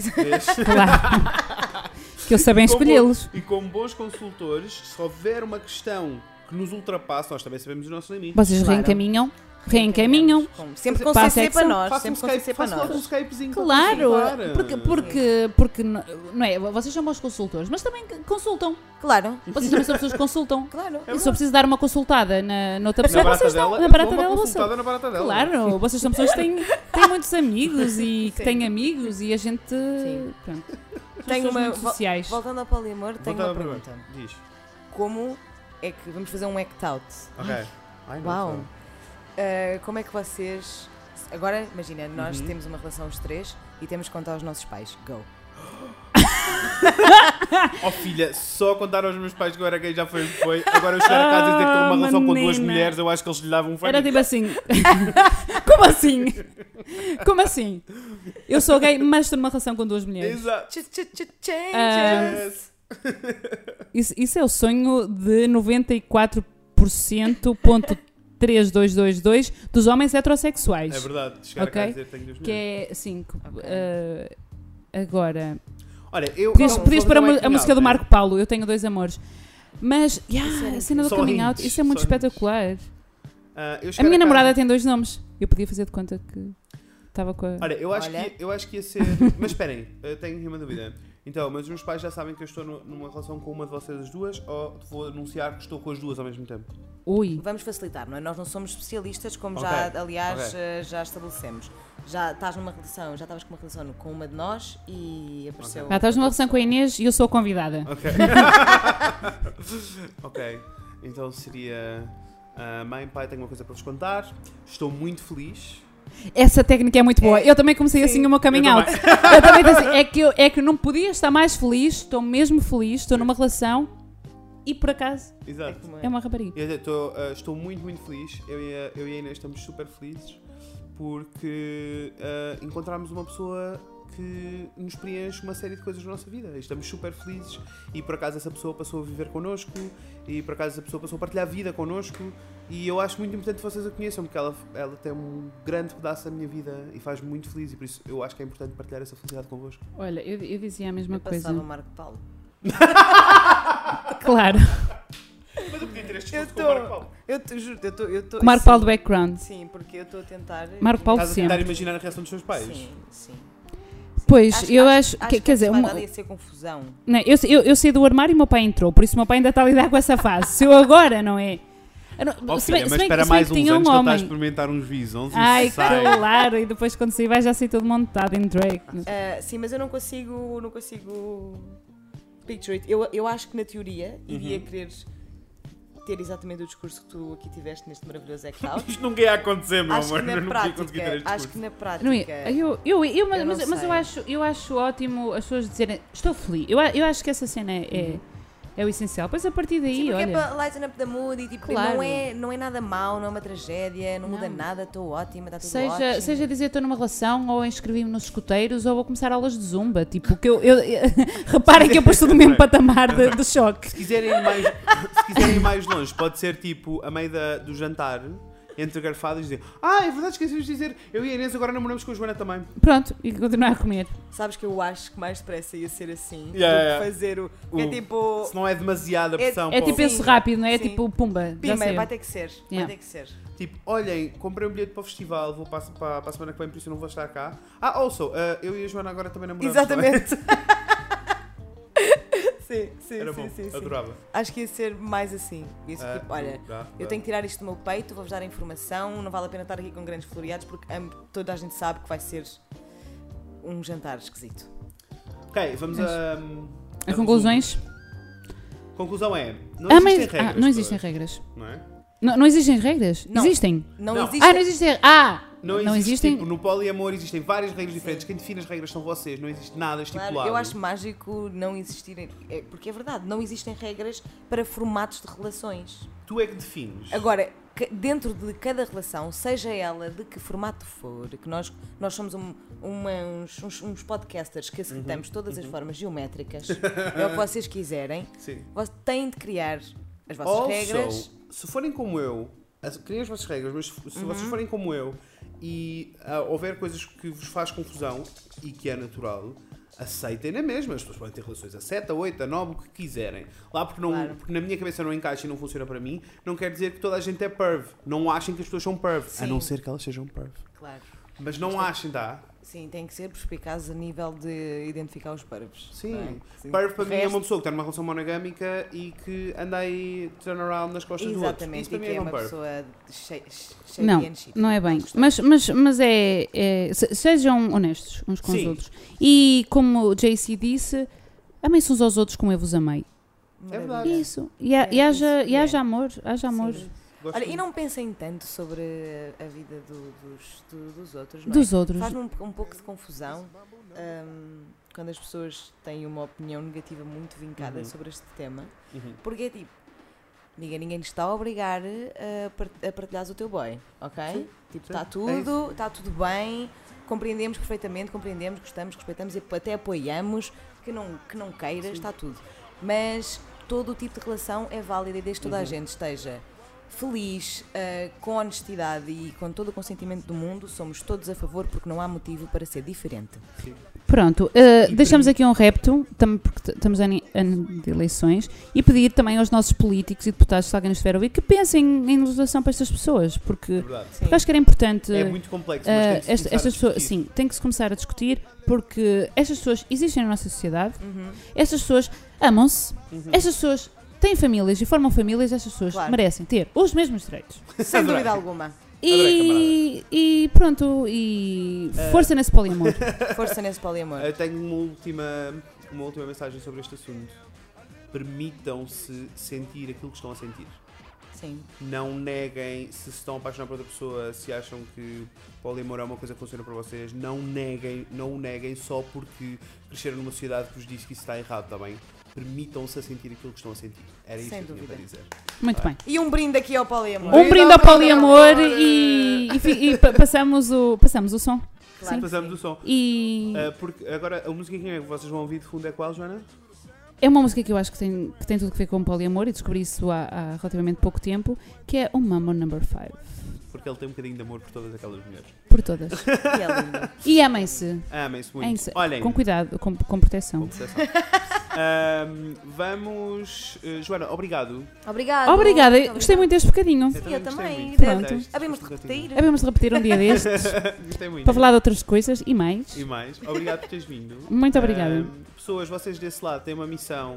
[SPEAKER 3] Claro. <laughs> que eu sabem
[SPEAKER 1] Como-
[SPEAKER 3] escolhê-los.
[SPEAKER 1] E como bons consultores, se houver uma questão que nos ultrapassa, nós também sabemos os nossos limites.
[SPEAKER 3] Vocês
[SPEAKER 2] Claro.
[SPEAKER 3] reencaminham, reencaminham.
[SPEAKER 2] Com- Sempre com
[SPEAKER 3] Para a
[SPEAKER 2] CC para nós.
[SPEAKER 1] Um
[SPEAKER 2] Sempre com CC para
[SPEAKER 1] faça logo um
[SPEAKER 2] nós.
[SPEAKER 1] Skypezinho para
[SPEAKER 3] Claro, porque, porque, porque não é, vocês são bons consultores, mas também consultam.
[SPEAKER 2] Claro,
[SPEAKER 3] Vocês também são pessoas que consultam. <laughs>
[SPEAKER 2] claro.
[SPEAKER 3] E se eu preciso dar uma consultada na, noutra
[SPEAKER 1] Na
[SPEAKER 3] pessoa,
[SPEAKER 1] barata
[SPEAKER 3] vocês
[SPEAKER 1] dela,
[SPEAKER 3] dão. Na barata dela, vocês.
[SPEAKER 1] consultada na barata dela.
[SPEAKER 3] Claro, vocês são pessoas que têm, têm muitos amigos e que
[SPEAKER 2] Sim.
[SPEAKER 3] têm amigos e a gente.
[SPEAKER 2] Sim.
[SPEAKER 3] Pronto.
[SPEAKER 2] Tenho uma-
[SPEAKER 3] sociais.
[SPEAKER 2] Voltando ao poliamor, tenho
[SPEAKER 1] Voltando
[SPEAKER 2] uma pergunta.
[SPEAKER 1] Diz.
[SPEAKER 2] Como é que vamos fazer um act out?
[SPEAKER 1] Ok. Ai, não
[SPEAKER 2] Uau! Uh, como é que vocês. Agora, imagina, nós
[SPEAKER 1] Uhum.
[SPEAKER 2] temos uma relação os três e temos que contar aos nossos pais. Go. <gasps>
[SPEAKER 1] Oh filha, só contar aos meus pais que eu era gay já foi foi. Agora eu chegar a casa e dizer que estou numa
[SPEAKER 3] Ah,
[SPEAKER 1] relação com duas mulheres, eu acho que eles lhe davam um
[SPEAKER 3] Era
[SPEAKER 1] farinho.
[SPEAKER 3] tipo assim. <laughs> Como assim? Como assim? Eu sou gay, mas estou numa relação com duas mulheres.
[SPEAKER 1] Exato.
[SPEAKER 2] Ch -ch -ch Changes!
[SPEAKER 1] Yes.
[SPEAKER 3] Isso, isso é o sonho de 94%.3222 dos homens heterossexuais.
[SPEAKER 1] É verdade, chegar
[SPEAKER 3] Ok.
[SPEAKER 1] a dizer que tenho duas
[SPEAKER 3] Que é assim. que,
[SPEAKER 2] Ok.
[SPEAKER 3] eh, agora.
[SPEAKER 1] Olha, eu.
[SPEAKER 3] Podias,
[SPEAKER 1] não,
[SPEAKER 3] podias pôr a, a música do
[SPEAKER 1] né?
[SPEAKER 3] Marco Paulo, Eu Tenho Dois Amores. Mas, yeah,
[SPEAKER 2] Isso era
[SPEAKER 3] a cena do
[SPEAKER 1] Só
[SPEAKER 3] coming
[SPEAKER 1] hints,
[SPEAKER 3] out, isso é muito espetacular.
[SPEAKER 1] Eu
[SPEAKER 3] A minha
[SPEAKER 1] casa-
[SPEAKER 3] namorada tem dois nomes. Eu podia fazer de conta que estava com a.
[SPEAKER 1] Olha, eu acho,
[SPEAKER 2] Olha.
[SPEAKER 1] Que, eu acho que ia ser. <laughs> mas esperem, eu tenho aqui uma dúvida. Então, mas os meus pais já sabem que eu estou nu- numa relação com uma de vocês as duas ou vou anunciar que estou com as duas ao mesmo tempo?
[SPEAKER 3] Ui.
[SPEAKER 2] Vamos facilitar, não é? Nós não somos especialistas, como
[SPEAKER 1] Ok,
[SPEAKER 2] já, aliás,
[SPEAKER 1] ok.
[SPEAKER 2] eh, já estabelecemos. Já estás numa relação, já estavas com uma relação com uma de nós e apareceu.
[SPEAKER 3] Ah, estás numa relação com a Inês e eu sou a convidada.
[SPEAKER 1] Ok. <laughs> ok. Então seria. ah, mãe, pai, tenho uma coisa para vos contar. Estou muito feliz.
[SPEAKER 3] Essa técnica é muito boa.
[SPEAKER 2] É,
[SPEAKER 3] eu também comecei assim
[SPEAKER 2] sim.
[SPEAKER 3] o meu coming
[SPEAKER 1] Eu
[SPEAKER 3] out. Eu também assim, é que, eu, é que não podia estar mais feliz, estou mesmo feliz, estou numa relação e por acaso
[SPEAKER 2] É
[SPEAKER 1] Exato.
[SPEAKER 2] como é.
[SPEAKER 3] é uma rapariga.
[SPEAKER 1] Eu estou, ah, estou muito, muito feliz. Eu e, a, eu e a Inês estamos super felizes porque ah, encontramos uma pessoa que nos preenche uma série de coisas na nossa vida. Estamos super felizes e por acaso essa pessoa passou a viver connosco e por acaso essa pessoa passou a partilhar a vida connosco e eu acho muito importante que vocês a conheçam porque ela, ela tem um grande pedaço da minha vida e faz-me muito feliz e por isso eu acho que é importante partilhar essa felicidade convosco.
[SPEAKER 3] Olha, eu, eu dizia a mesma
[SPEAKER 2] Eu passava o
[SPEAKER 3] coisa.
[SPEAKER 2] Marco Paulo. <laughs>
[SPEAKER 3] Claro.
[SPEAKER 1] Mas eu podia ter este
[SPEAKER 2] Eu
[SPEAKER 1] discurso com o
[SPEAKER 2] tô-
[SPEAKER 1] Marco Paulo.
[SPEAKER 2] Eu te juro, eu estou. Eu tô,
[SPEAKER 3] Com o Marco. Paulo do background.
[SPEAKER 2] Sim, porque eu estou a tentar.
[SPEAKER 3] Marco Paulo
[SPEAKER 1] Estás a tentar
[SPEAKER 3] sempre.
[SPEAKER 1] imaginar a reação dos seus pais?
[SPEAKER 2] Sim, sim.
[SPEAKER 3] Pois, eu acho, que-
[SPEAKER 2] que
[SPEAKER 3] quer dizer,
[SPEAKER 2] vai
[SPEAKER 3] uma-
[SPEAKER 2] dar ia ser confusão.
[SPEAKER 3] Não, eu, eu, eu saí do armário e o meu pai entrou, por isso o meu pai ainda está a lidar com essa fase. Se eu agora, não é? Eu não-
[SPEAKER 1] Oh,
[SPEAKER 3] se bem-
[SPEAKER 1] filha,
[SPEAKER 3] se
[SPEAKER 1] mas espera mais
[SPEAKER 3] que
[SPEAKER 1] uns anos
[SPEAKER 3] um
[SPEAKER 1] que ele está a experimentar uns visões
[SPEAKER 3] Ai,
[SPEAKER 1] e sai.
[SPEAKER 3] claro, e depois quando sair vai já sair todo montado em Drake.
[SPEAKER 2] Ah, sim, mas eu não consigo. Não consigo. Picture it. Eu, eu acho que na teoria iria
[SPEAKER 1] Uhum.
[SPEAKER 2] querer ter exatamente o discurso que tu aqui tiveste neste maravilhoso act out. <laughs>
[SPEAKER 1] Isto nunca ia acontecer, meu
[SPEAKER 2] acho
[SPEAKER 1] amor.
[SPEAKER 2] que na
[SPEAKER 1] Eu nunca ia conseguir ter
[SPEAKER 2] prática.
[SPEAKER 1] este
[SPEAKER 2] Acho que na prática.
[SPEAKER 3] Não é? Eu, eu, eu, mas,
[SPEAKER 2] Eu não
[SPEAKER 3] mas, mas eu, acho, eu acho ótimo as pessoas dizerem estou feliz. Eu, eu acho que essa cena é, é, é o essencial. Pois a partir daí,
[SPEAKER 2] Sim, porque é
[SPEAKER 3] olha.
[SPEAKER 2] para lighten up the mood e tipo,
[SPEAKER 3] Claro.
[SPEAKER 2] não, é, não é nada mau, não é uma tragédia, não, muda
[SPEAKER 3] Não.
[SPEAKER 2] nada, estou ótima, está tudo
[SPEAKER 3] Seja,
[SPEAKER 2] ótimo.
[SPEAKER 3] seja dizer estou numa relação, ou inscrevi-me nos escuteiros, ou vou começar aulas de zumba. Tipo, que eu, eu- <laughs> reparem que eu pus tudo no mesmo patamar de, de choque.
[SPEAKER 1] Se quiserem, ir mais, se quiserem ir mais longe, pode ser tipo a meio da- do jantar, entre garfadas, e dizer: Ah, é verdade, esquecemos de dizer, eu e a Inês agora namoramos com a Joana também.
[SPEAKER 3] Pronto, e continuar a comer.
[SPEAKER 2] Sabes que eu acho que mais depressa ia ser assim
[SPEAKER 1] Yeah,
[SPEAKER 2] do que
[SPEAKER 1] yeah.
[SPEAKER 2] fazer o. que é
[SPEAKER 1] O-
[SPEAKER 2] tipo.
[SPEAKER 1] Se não é demasiada
[SPEAKER 2] É-
[SPEAKER 1] pressão.
[SPEAKER 3] É tipo esse rápido, não é? É
[SPEAKER 2] sim.
[SPEAKER 3] tipo, pumba, já
[SPEAKER 2] Pima,
[SPEAKER 3] saiu.
[SPEAKER 2] vai ter que ser. Vai
[SPEAKER 3] Yeah.
[SPEAKER 2] ter que ser.
[SPEAKER 1] Tipo, olhem, comprei um bilhete para o festival, vou para, para, para a semana que vem, por isso eu não vou estar cá. Ah, also, ah, eu e a Joana agora também namoramos.
[SPEAKER 2] Exatamente. <laughs> sim, sim,
[SPEAKER 1] Era
[SPEAKER 2] sim,
[SPEAKER 1] bom,
[SPEAKER 2] sim, sim.
[SPEAKER 1] adorava.
[SPEAKER 2] Acho que ia ser mais assim. Isso,
[SPEAKER 1] Ah,
[SPEAKER 2] tipo, olha,
[SPEAKER 1] dá,
[SPEAKER 2] eu
[SPEAKER 1] dá.
[SPEAKER 2] tenho que tirar isto do meu peito, vou-vos dar a informação, não vale a pena estar aqui com grandes floreados porque toda a gente sabe que vai ser um jantar esquisito.
[SPEAKER 1] Ok, vamos a.
[SPEAKER 3] A conclusões?
[SPEAKER 1] resumo. Conclusão é. Não
[SPEAKER 3] Ah,
[SPEAKER 1] existem
[SPEAKER 3] mas-
[SPEAKER 1] regras.
[SPEAKER 3] ah, não existem regras.
[SPEAKER 1] Não é?
[SPEAKER 3] Não, não existem regras?
[SPEAKER 2] Não.
[SPEAKER 3] Existem.
[SPEAKER 2] Não,
[SPEAKER 1] Não.
[SPEAKER 2] existe.
[SPEAKER 3] Ah, não existem. Ah!
[SPEAKER 1] Não,
[SPEAKER 3] Não
[SPEAKER 1] existe,
[SPEAKER 3] existem-
[SPEAKER 1] Tipo, no poliamor existem várias regras diferentes. Quem define as regras são vocês. Não existe nada estipulado.
[SPEAKER 2] Claro, eu acho mágico não existirem. é, porque é verdade, não existem regras para formatos de relações.
[SPEAKER 1] Tu é que defines.
[SPEAKER 2] Agora, que- dentro de cada relação, seja ela de que formato for, que nós, nós somos um- uma- uns, uns, uns podcasters que aceitamos
[SPEAKER 1] Uhum,
[SPEAKER 2] todas as formas geométricas, <laughs> é o que vocês quiserem,
[SPEAKER 1] Sim.
[SPEAKER 2] vocês têm de criar as vossas
[SPEAKER 1] Also,
[SPEAKER 2] regras.
[SPEAKER 1] se forem como eu, criem as vossas regras, mas se se
[SPEAKER 2] Uhum.
[SPEAKER 1] vocês forem como eu e ah, houver coisas que vos faz confusão e que é natural, aceitem na mesma. As pessoas podem ter relações a 7, a 8, a 9, o que quiserem. Lá porque, não,
[SPEAKER 2] Claro.
[SPEAKER 1] porque na minha cabeça não encaixa e não funciona para mim, não quer dizer que toda a gente é perv. Não achem que as pessoas são perv, a
[SPEAKER 2] Sim.
[SPEAKER 1] não ser que elas sejam perv.
[SPEAKER 2] Claro.
[SPEAKER 1] Mas não achem, tá?
[SPEAKER 2] Sim, tem que ser perspicaz a nível de identificar os parvos.
[SPEAKER 1] Sim.
[SPEAKER 2] não é? Sim.
[SPEAKER 1] Perv para mim é uma pessoa que está numa relação monogâmica e que anda aí turn around nas costas do outro.
[SPEAKER 2] Exatamente, e
[SPEAKER 1] mim
[SPEAKER 2] que
[SPEAKER 1] é
[SPEAKER 2] é
[SPEAKER 1] um
[SPEAKER 2] uma
[SPEAKER 1] perv.
[SPEAKER 2] pessoa cheia
[SPEAKER 3] Não,
[SPEAKER 2] de anchi.
[SPEAKER 3] não é bem. Mas, mas, mas é, é- se- Sejam honestos uns com os
[SPEAKER 1] Sim.
[SPEAKER 3] outros. E como o JC disse, amem-se uns aos outros como eu vos amei.
[SPEAKER 1] É verdade.
[SPEAKER 3] Isso. E,
[SPEAKER 2] É
[SPEAKER 3] e haja,
[SPEAKER 2] isso,
[SPEAKER 3] e haja amor. Haja amor.
[SPEAKER 2] Sim.
[SPEAKER 1] Gosto
[SPEAKER 2] Olha, e não pensem tanto sobre a vida do- dos, do- dos outros, não é?
[SPEAKER 3] Dos outros.
[SPEAKER 2] Faz-me um, um pouco de confusão hum, quando as pessoas têm uma opinião negativa muito vincada
[SPEAKER 1] Uhum.
[SPEAKER 2] sobre este tema,
[SPEAKER 1] Uhum.
[SPEAKER 2] porque é tipo, ninguém, ninguém te está a obrigar a, par- a partilhares o teu boy, ok?
[SPEAKER 1] Sim,
[SPEAKER 2] tipo, está
[SPEAKER 1] é
[SPEAKER 2] tudo, está tudo bem, compreendemos perfeitamente, compreendemos, gostamos, respeitamos e até apoiamos, que não, que não queiras, está tudo. Mas todo o tipo de relação é válida e desde que toda a
[SPEAKER 1] Uhum.
[SPEAKER 2] gente esteja feliz, ah, com honestidade e com todo o consentimento do mundo, somos todos a favor porque não há motivo para ser diferente.
[SPEAKER 3] Pronto, uh, deixamos aqui um repto, tam- porque estamos em ano de eleições, e pedir também aos nossos políticos e deputados, se alguém nos estiver a ouvir, que pensem em legislação para estas pessoas, porque,
[SPEAKER 1] É.
[SPEAKER 2] Sim.
[SPEAKER 3] porque acho que era importante.
[SPEAKER 1] É muito complexo,
[SPEAKER 3] uh,
[SPEAKER 1] mas tem que se a
[SPEAKER 3] estas pessoas,
[SPEAKER 1] discutir.
[SPEAKER 3] sim, tem que se começar a discutir, porque estas pessoas existem na nossa sociedade,
[SPEAKER 2] Uhum.
[SPEAKER 3] estas pessoas amam-se,
[SPEAKER 1] Uhum.
[SPEAKER 3] estas pessoas têm famílias e formam famílias, estas pessoas
[SPEAKER 2] Claro.
[SPEAKER 3] merecem ter os mesmos direitos. <laughs>
[SPEAKER 2] Sem
[SPEAKER 1] Adorei.
[SPEAKER 2] dúvida alguma.
[SPEAKER 3] E, e pronto, e
[SPEAKER 1] Uh,
[SPEAKER 3] força nesse poliamor. <laughs>
[SPEAKER 2] Força nesse poliamor.
[SPEAKER 1] Eu tenho uma última, uma última mensagem sobre este assunto. Permitam-se sentir aquilo que estão a sentir.
[SPEAKER 2] Sim.
[SPEAKER 1] Não neguem se estão a apaixonar por outra pessoa, se acham que poliamor é uma coisa que funciona para vocês. Não neguem, não o neguem só porque cresceram numa sociedade que vos diz que isso está errado, está bem? Permitam-se a sentir aquilo que estão a sentir. Era isso
[SPEAKER 2] Sem
[SPEAKER 1] que eu tinha
[SPEAKER 2] dúvida.
[SPEAKER 1] para dizer.
[SPEAKER 3] Muito bem.
[SPEAKER 2] E um brinde aqui ao poliamor.
[SPEAKER 3] Um brinde ao poliamor e, e e pa- passamos, o, passamos o som.
[SPEAKER 2] Claro que
[SPEAKER 1] Passamos
[SPEAKER 2] sim.
[SPEAKER 1] o som.
[SPEAKER 3] E
[SPEAKER 1] Ah, porque agora a música que vocês vão ouvir de fundo é qual, Joana?
[SPEAKER 3] é uma música que eu acho que tem, que tem tudo a ver com poliamor e descobri isso há, há relativamente pouco tempo, que é o Mambo Number 5.
[SPEAKER 1] Porque ele tem um bocadinho de amor por todas aquelas mulheres.
[SPEAKER 3] Por todas. <laughs>
[SPEAKER 2] E é lindo.
[SPEAKER 3] E amem-se.
[SPEAKER 1] Amem-se muito.
[SPEAKER 3] Amem-se.
[SPEAKER 1] Olhem,
[SPEAKER 3] Com cuidado, com, com proteção.
[SPEAKER 1] com proteção. Ahm, vamos. eh, Joana, obrigado.
[SPEAKER 2] Obrigado.
[SPEAKER 3] Obrigada,
[SPEAKER 2] Muito
[SPEAKER 3] gostei muito deste bocadinho.
[SPEAKER 2] eu
[SPEAKER 1] gostei
[SPEAKER 2] também.
[SPEAKER 1] muito.
[SPEAKER 3] Pronto.
[SPEAKER 1] Gostei,
[SPEAKER 2] Havemos de
[SPEAKER 1] gostei
[SPEAKER 2] repetir.
[SPEAKER 3] Havemos de repetir um dia <laughs> destes
[SPEAKER 1] Gostei muito.
[SPEAKER 3] para falar de outras coisas e mais.
[SPEAKER 1] E mais, obrigado por teres vindo.
[SPEAKER 3] Muito obrigada.
[SPEAKER 1] Ahm, pessoas, vocês desse lado têm uma missão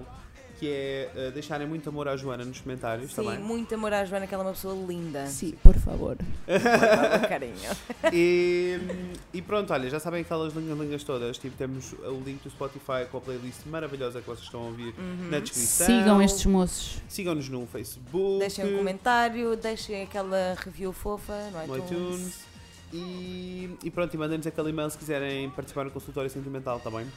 [SPEAKER 1] que é eh, deixarem muito amor à Joana nos comentários, está
[SPEAKER 2] Sim,
[SPEAKER 1] bem?
[SPEAKER 2] muito amor à Joana, que ela é uma pessoa linda.
[SPEAKER 3] Sim, por favor.
[SPEAKER 2] Carinho. <laughs>
[SPEAKER 1] E, e pronto, olha, já sabem aquelas lingas todas. Tipo, temos o link do Spotify com a playlist maravilhosa que vocês estão a ouvir
[SPEAKER 2] Uhum.
[SPEAKER 1] na descrição.
[SPEAKER 3] Sigam estes moços.
[SPEAKER 1] Sigam-nos no Facebook,
[SPEAKER 2] Deixem um comentário, deixem aquela review fofa no
[SPEAKER 1] no
[SPEAKER 2] iTunes.
[SPEAKER 1] iTunes. E, e pronto, e mandem-nos aquele e-mail se quiserem participar no consultório sentimental, está bem?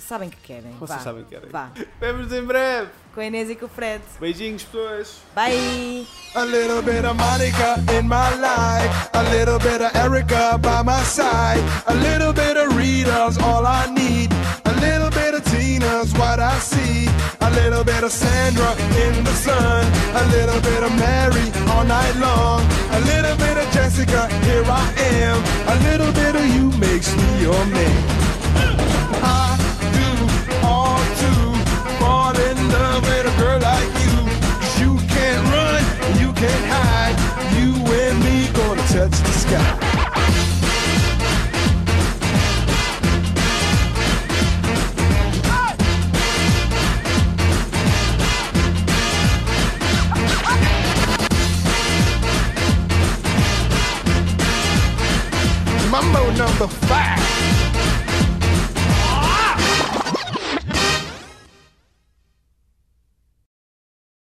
[SPEAKER 2] Sabem que querem.
[SPEAKER 1] Vocês
[SPEAKER 2] Vá.
[SPEAKER 1] sabem que querem.
[SPEAKER 2] Vá. <laughs>
[SPEAKER 1] Vemos em breve.
[SPEAKER 2] Com a Inês e com o Fred.
[SPEAKER 1] Beijinhos, pessoas.
[SPEAKER 2] Bye!
[SPEAKER 4] A little bit of Monica in my life, a little bit of Erica by my side, a little bit of Rita's all I need, a little bit of Tina's what I see, a little bit of Sandra in the sun, a little bit of Mary all night long, a little bit of Jessica, here I am, a little bit of you makes me your man. I can't hide. You and me gonna touch the sky. Mambo number five.